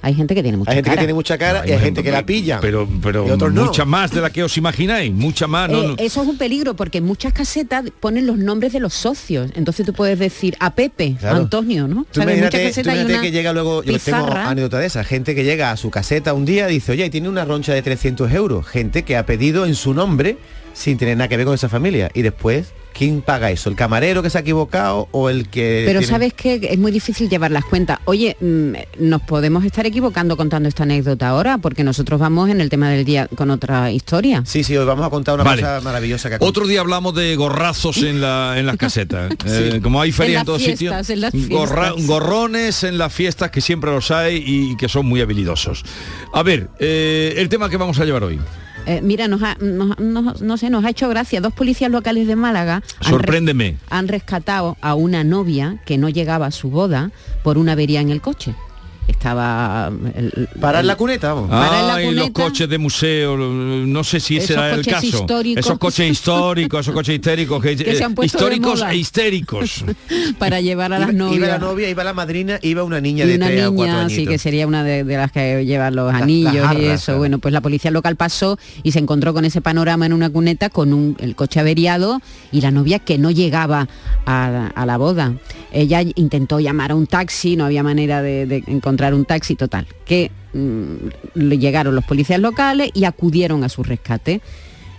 Hay gente que tiene mucha Hay gente cara. que tiene mucha cara y hay gente que la pilla. Pero, pero Y otros no. mucha más de la que os imagináis, mucha más. no, Eh, no. Eso es un peligro porque en muchas casetas ponen los nombres de los socios. Entonces tú puedes decir a Pepe, Claro. a Antonio, ¿no? Tú ¿Sabes? Imagínate, muchas tú casetas hay imagínate una que llega luego, yo tengo anécdota de esa, gente que llega a su caseta un día y dice, oye, y tiene una roncha de 300 euros, gente que ha pedido en su nombre sin tener nada que ver con esa familia. Y después, ¿quién paga eso? ¿El camarero que se ha equivocado o el que... Pero tiene- sabes que es muy difícil llevar las cuentas. Oye, mm, nos podemos estar equivocando contando esta anécdota ahora, porque nosotros vamos en el tema del día con otra historia. Sí, sí, hoy vamos a contar una Vale. cosa maravillosa que ha Otro día hablamos de gorrazos en, la, en las casetas. [laughs] Eh, como hay feria En en, todos sitios, gorra- gorrones en las fiestas que siempre los hay y que son muy habilidosos. A ver, eh, el tema que vamos a llevar hoy. Eh, mira, nos ha, nos- nos- no sé, nos ha hecho gracia. Dos policías locales de Málaga han re- Sorpréndeme. han rescatado a una novia que no llegaba a su boda por una avería en el coche. Estaba... el- Para en el- la cuneta, vamos. Los coches de museo, no sé si ese era el caso. históricos. Esos coches históricos, esos coches histéricos, que, [laughs] Que se han puesto de históricos moda. e histéricos. [laughs] para llevar a Iba, las novias. iba la novia, iba la madrina, iba una niña y de una 3 o 4 niña, añitos. sí, que sería una de, de las que llevan los anillos y jarras, eso. claro. Bueno, pues la policía local pasó y se encontró con ese panorama en una cuneta con un, el coche averiado y la novia que no llegaba a, a la boda. Ella intentó llamar a un taxi, no había manera de, de encontrar un taxi total. Que mm, le llegaron los policías locales y acudieron a su rescate.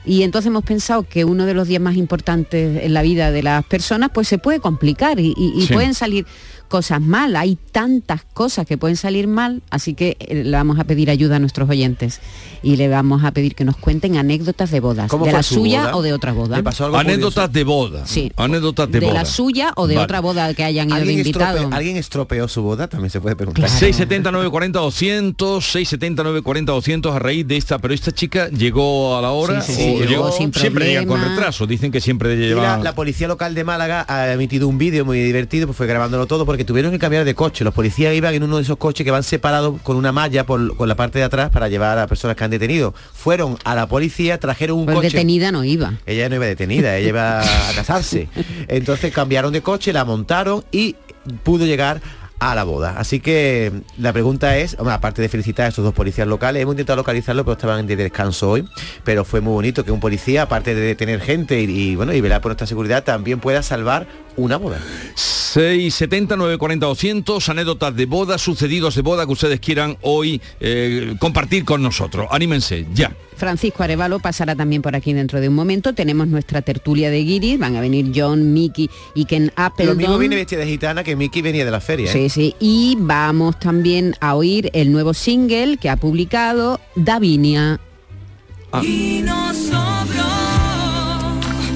y entonces hemos pensado que uno de los días más importantes en la vida de las personas pues se puede complicar y, y- y Sí. pueden salir cosas mal. Hay tantas cosas que pueden salir mal, así que eh, le vamos a pedir ayuda a nuestros oyentes y le vamos a pedir que nos cuenten anécdotas de bodas, ¿Cómo de fue la su suya boda? o de otra boda. ¿Le pasó algo Anécdotas de boda. Sí. Anécdotas de, de boda. la suya o de Vale. otra boda que hayan ido de ¿Alguien, invitado. ¿Alguien estropeó su boda? También se puede preguntar. 670 940 200 670 940 200 a raíz de esta pero esta chica llegó a la hora Sí, sí, sí, o llegó sin siempre llegan con retraso dicen que siempre Y llevan la, la policía local de Málaga ha emitido un vídeo muy divertido, pues fue grabándolo todo porque tuvieron que cambiar de coche. Los policías iban en uno de esos coches que van separados con una malla por, con la parte de atrás para llevar a personas que han detenido. Fueron a la policía, trajeron un Pues coche. detenida no iba. Ella no iba detenida, ella iba a casarse. [laughs] Entonces cambiaron de coche, la montaron y pudo llegar a la boda. Así que la pregunta es, aparte de felicitar a estos dos policías locales, hemos intentado localizarlo, pero estaban de descanso hoy. Pero fue muy bonito que un policía, aparte de detener gente y, y, bueno y velar por nuestra seguridad, también pueda salvar una boda. 670 940 200 anécdotas de boda sucedidos de boda que ustedes quieran hoy eh, compartir con nosotros anímense ya Francisco Arevalo pasará también por aquí dentro de un momento. Tenemos nuestra tertulia de guiris, van a venir John, Mickey y Ken Lo Appleton. mismo viene vestida de gitana que Mickey venía de la feria. ¿eh? Sí, sí. Y vamos también a oír el nuevo single que ha publicado Davinia.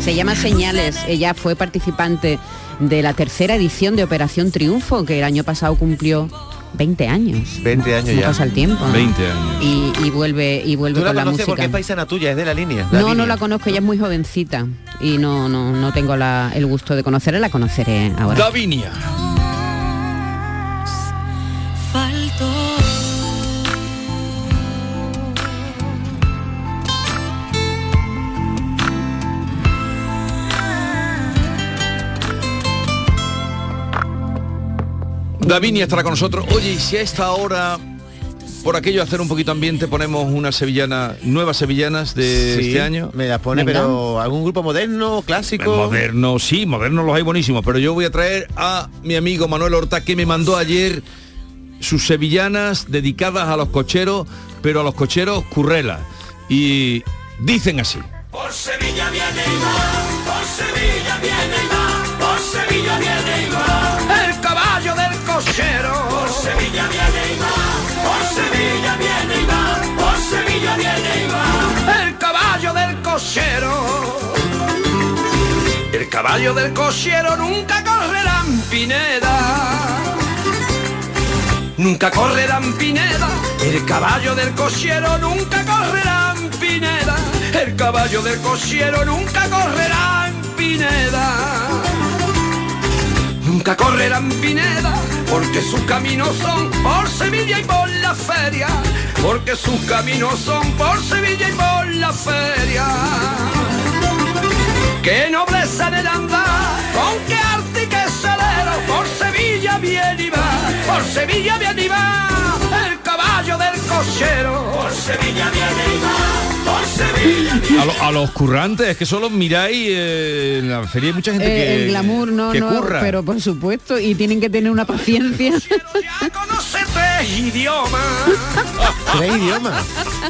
Se llama Señales. Ella fue participante de la tercera edición de Operación Triunfo, que el año pasado cumplió 20 años. 20 años ¿Cómo ya. pasa el tiempo? 20 años. Y, y vuelve y vuelve Tú la con la música. porque es paisana tuya, es de la línea. No, no la conozco, ella es muy jovencita y no, no, no tengo la- el gusto de conocerla, la conoceré ahora. Davinia. Davinia estará con nosotros oye y si a esta hora por aquello de hacer un poquito ambiente ponemos una sevillana nuevas sevillanas de Sí, este año Me la pone, Venga. pero algún grupo moderno, clásico. Moderno, sí, modernos los hay buenísimos, pero yo voy a traer a mi amigo Manuel Horta que me mandó ayer sus sevillanas dedicadas a los cocheros, pero a los cocheros currela. Y dicen así. Por Sevilla viene y va, por Sevilla viene y va, por Sevilla viene y va. Cochero. Por Sevilla viene y va, por Sevilla viene y va, por Sevilla viene y va. El caballo del cochero. El caballo del cochero nunca correrá en Pineda. Nunca correrá en Pineda, el caballo del cochero nunca correrá en Pineda, el caballo del cochero nunca correrá en Pineda. Nunca correrá en Pineda, porque sus caminos son por Sevilla y por la feria, porque sus caminos son por Sevilla y por la feria. Qué nobleza en el andar, con qué arte y qué salero, por Sevilla viene y va, por Sevilla viene y va, cochero. Por Sevilla viene y va, por Sevilla viene A, lo- a los currantes, es que solo miráis eh, en la feria hay mucha gente Eh, que, el glamour no, que no, curra. pero por supuesto, y tienen que tener una paciencia. [laughs] conoce tres idiomas. [laughs] Tres idiomas.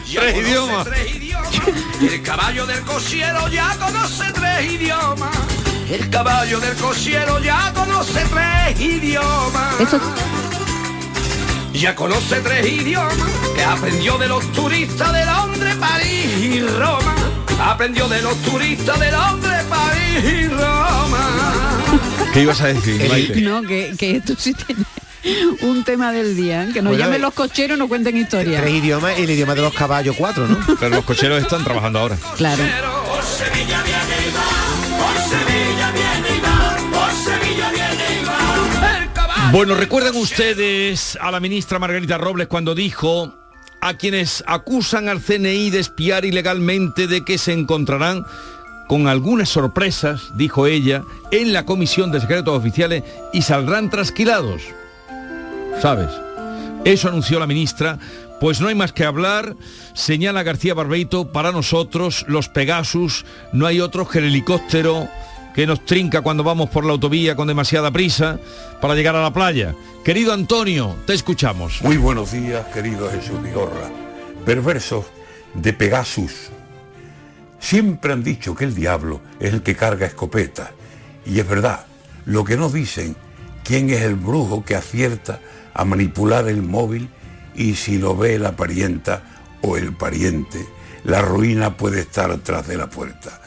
Ya Tres idiomas. tres idiomas. El caballo del cochero ya conoce tres idiomas. El caballo del cochero ya conoce tres idiomas. Ya conoce tres idiomas que aprendió de los turistas de Londres, París y Roma. Aprendió de los turistas de Londres, París y Roma. [laughs] ¿Qué ibas a decir? Maite? no, que, que esto sí tiene un tema del día, ¿eh? que nos Bueno, llamen eh, los cocheros y nos cuenten historias. Tres idiomas y el idioma de los caballos, cuatro, ¿no? Pero los cocheros están trabajando ahora. Claro. Bueno, ¿recuerdan ustedes a la ministra Margarita Robles cuando dijo a quienes acusan al CNI de espiar ilegalmente de que se encontrarán con algunas sorpresas, dijo ella, en la Comisión de Secretos Oficiales y saldrán trasquilados? ¿Sabes? Eso anunció la ministra. Pues no hay más que hablar, señala García Barbeito, para nosotros los Pegasus no hay otros que el helicóptero que nos trinca cuando vamos por la autovía con demasiada prisa para llegar a la playa. Querido Antonio, te escuchamos. Muy buenos días, querido Jesús Vigorra. Perversos de Pegasus Siempre han dicho que el diablo es el que carga escopeta. Y es verdad, lo que no dicen, quién es el brujo que acierta a manipular el móvil y si lo ve la parienta o el pariente, la ruina puede estar atrás de la puerta.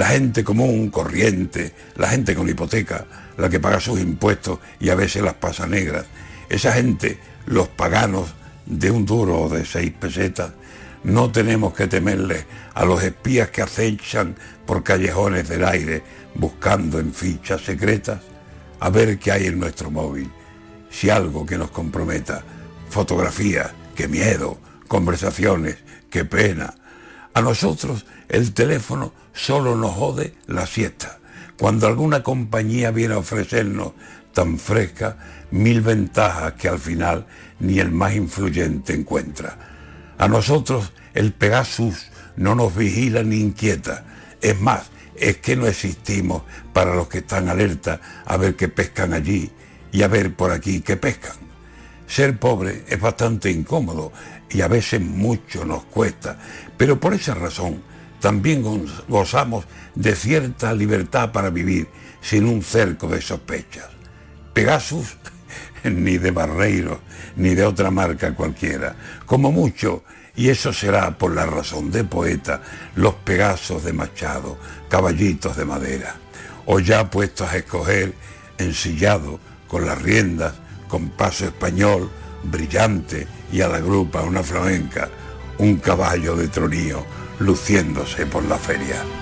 La gente común, corriente, la gente con hipoteca, la que paga sus impuestos y a veces las pasa negras, esa gente, los paganos de un duro o de seis pesetas, no tenemos que temerle a los espías que acechan por callejones del aire buscando en fichas secretas a ver qué hay en nuestro móvil. Si algo que nos comprometa, fotografías, qué miedo, conversaciones, qué pena. A nosotros el teléfono solo nos jode la siesta. Cuando alguna compañía viene a ofrecernos tan fresca mil ventajas que al final ni el más influyente encuentra. A nosotros el Pegasus no nos vigila ni inquieta. Es más, es que no existimos para los que están alerta a ver qué pescan allí y a ver por aquí qué pescan. Ser pobre es bastante incómodo y a veces mucho nos cuesta, pero por esa razón también gozamos de cierta libertad para vivir sin un cerco de sospechas. Pegasus, [laughs] ni de Barreiro, ni de otra marca cualquiera. Como mucho, y eso será por la razón de poeta, los Pegasos de Machado, caballitos de madera. O ya puestos a escoger, ensillado, con las riendas, con paso español, brillante y a la grupa una flamenca, un caballo de tronío luciéndose por la feria.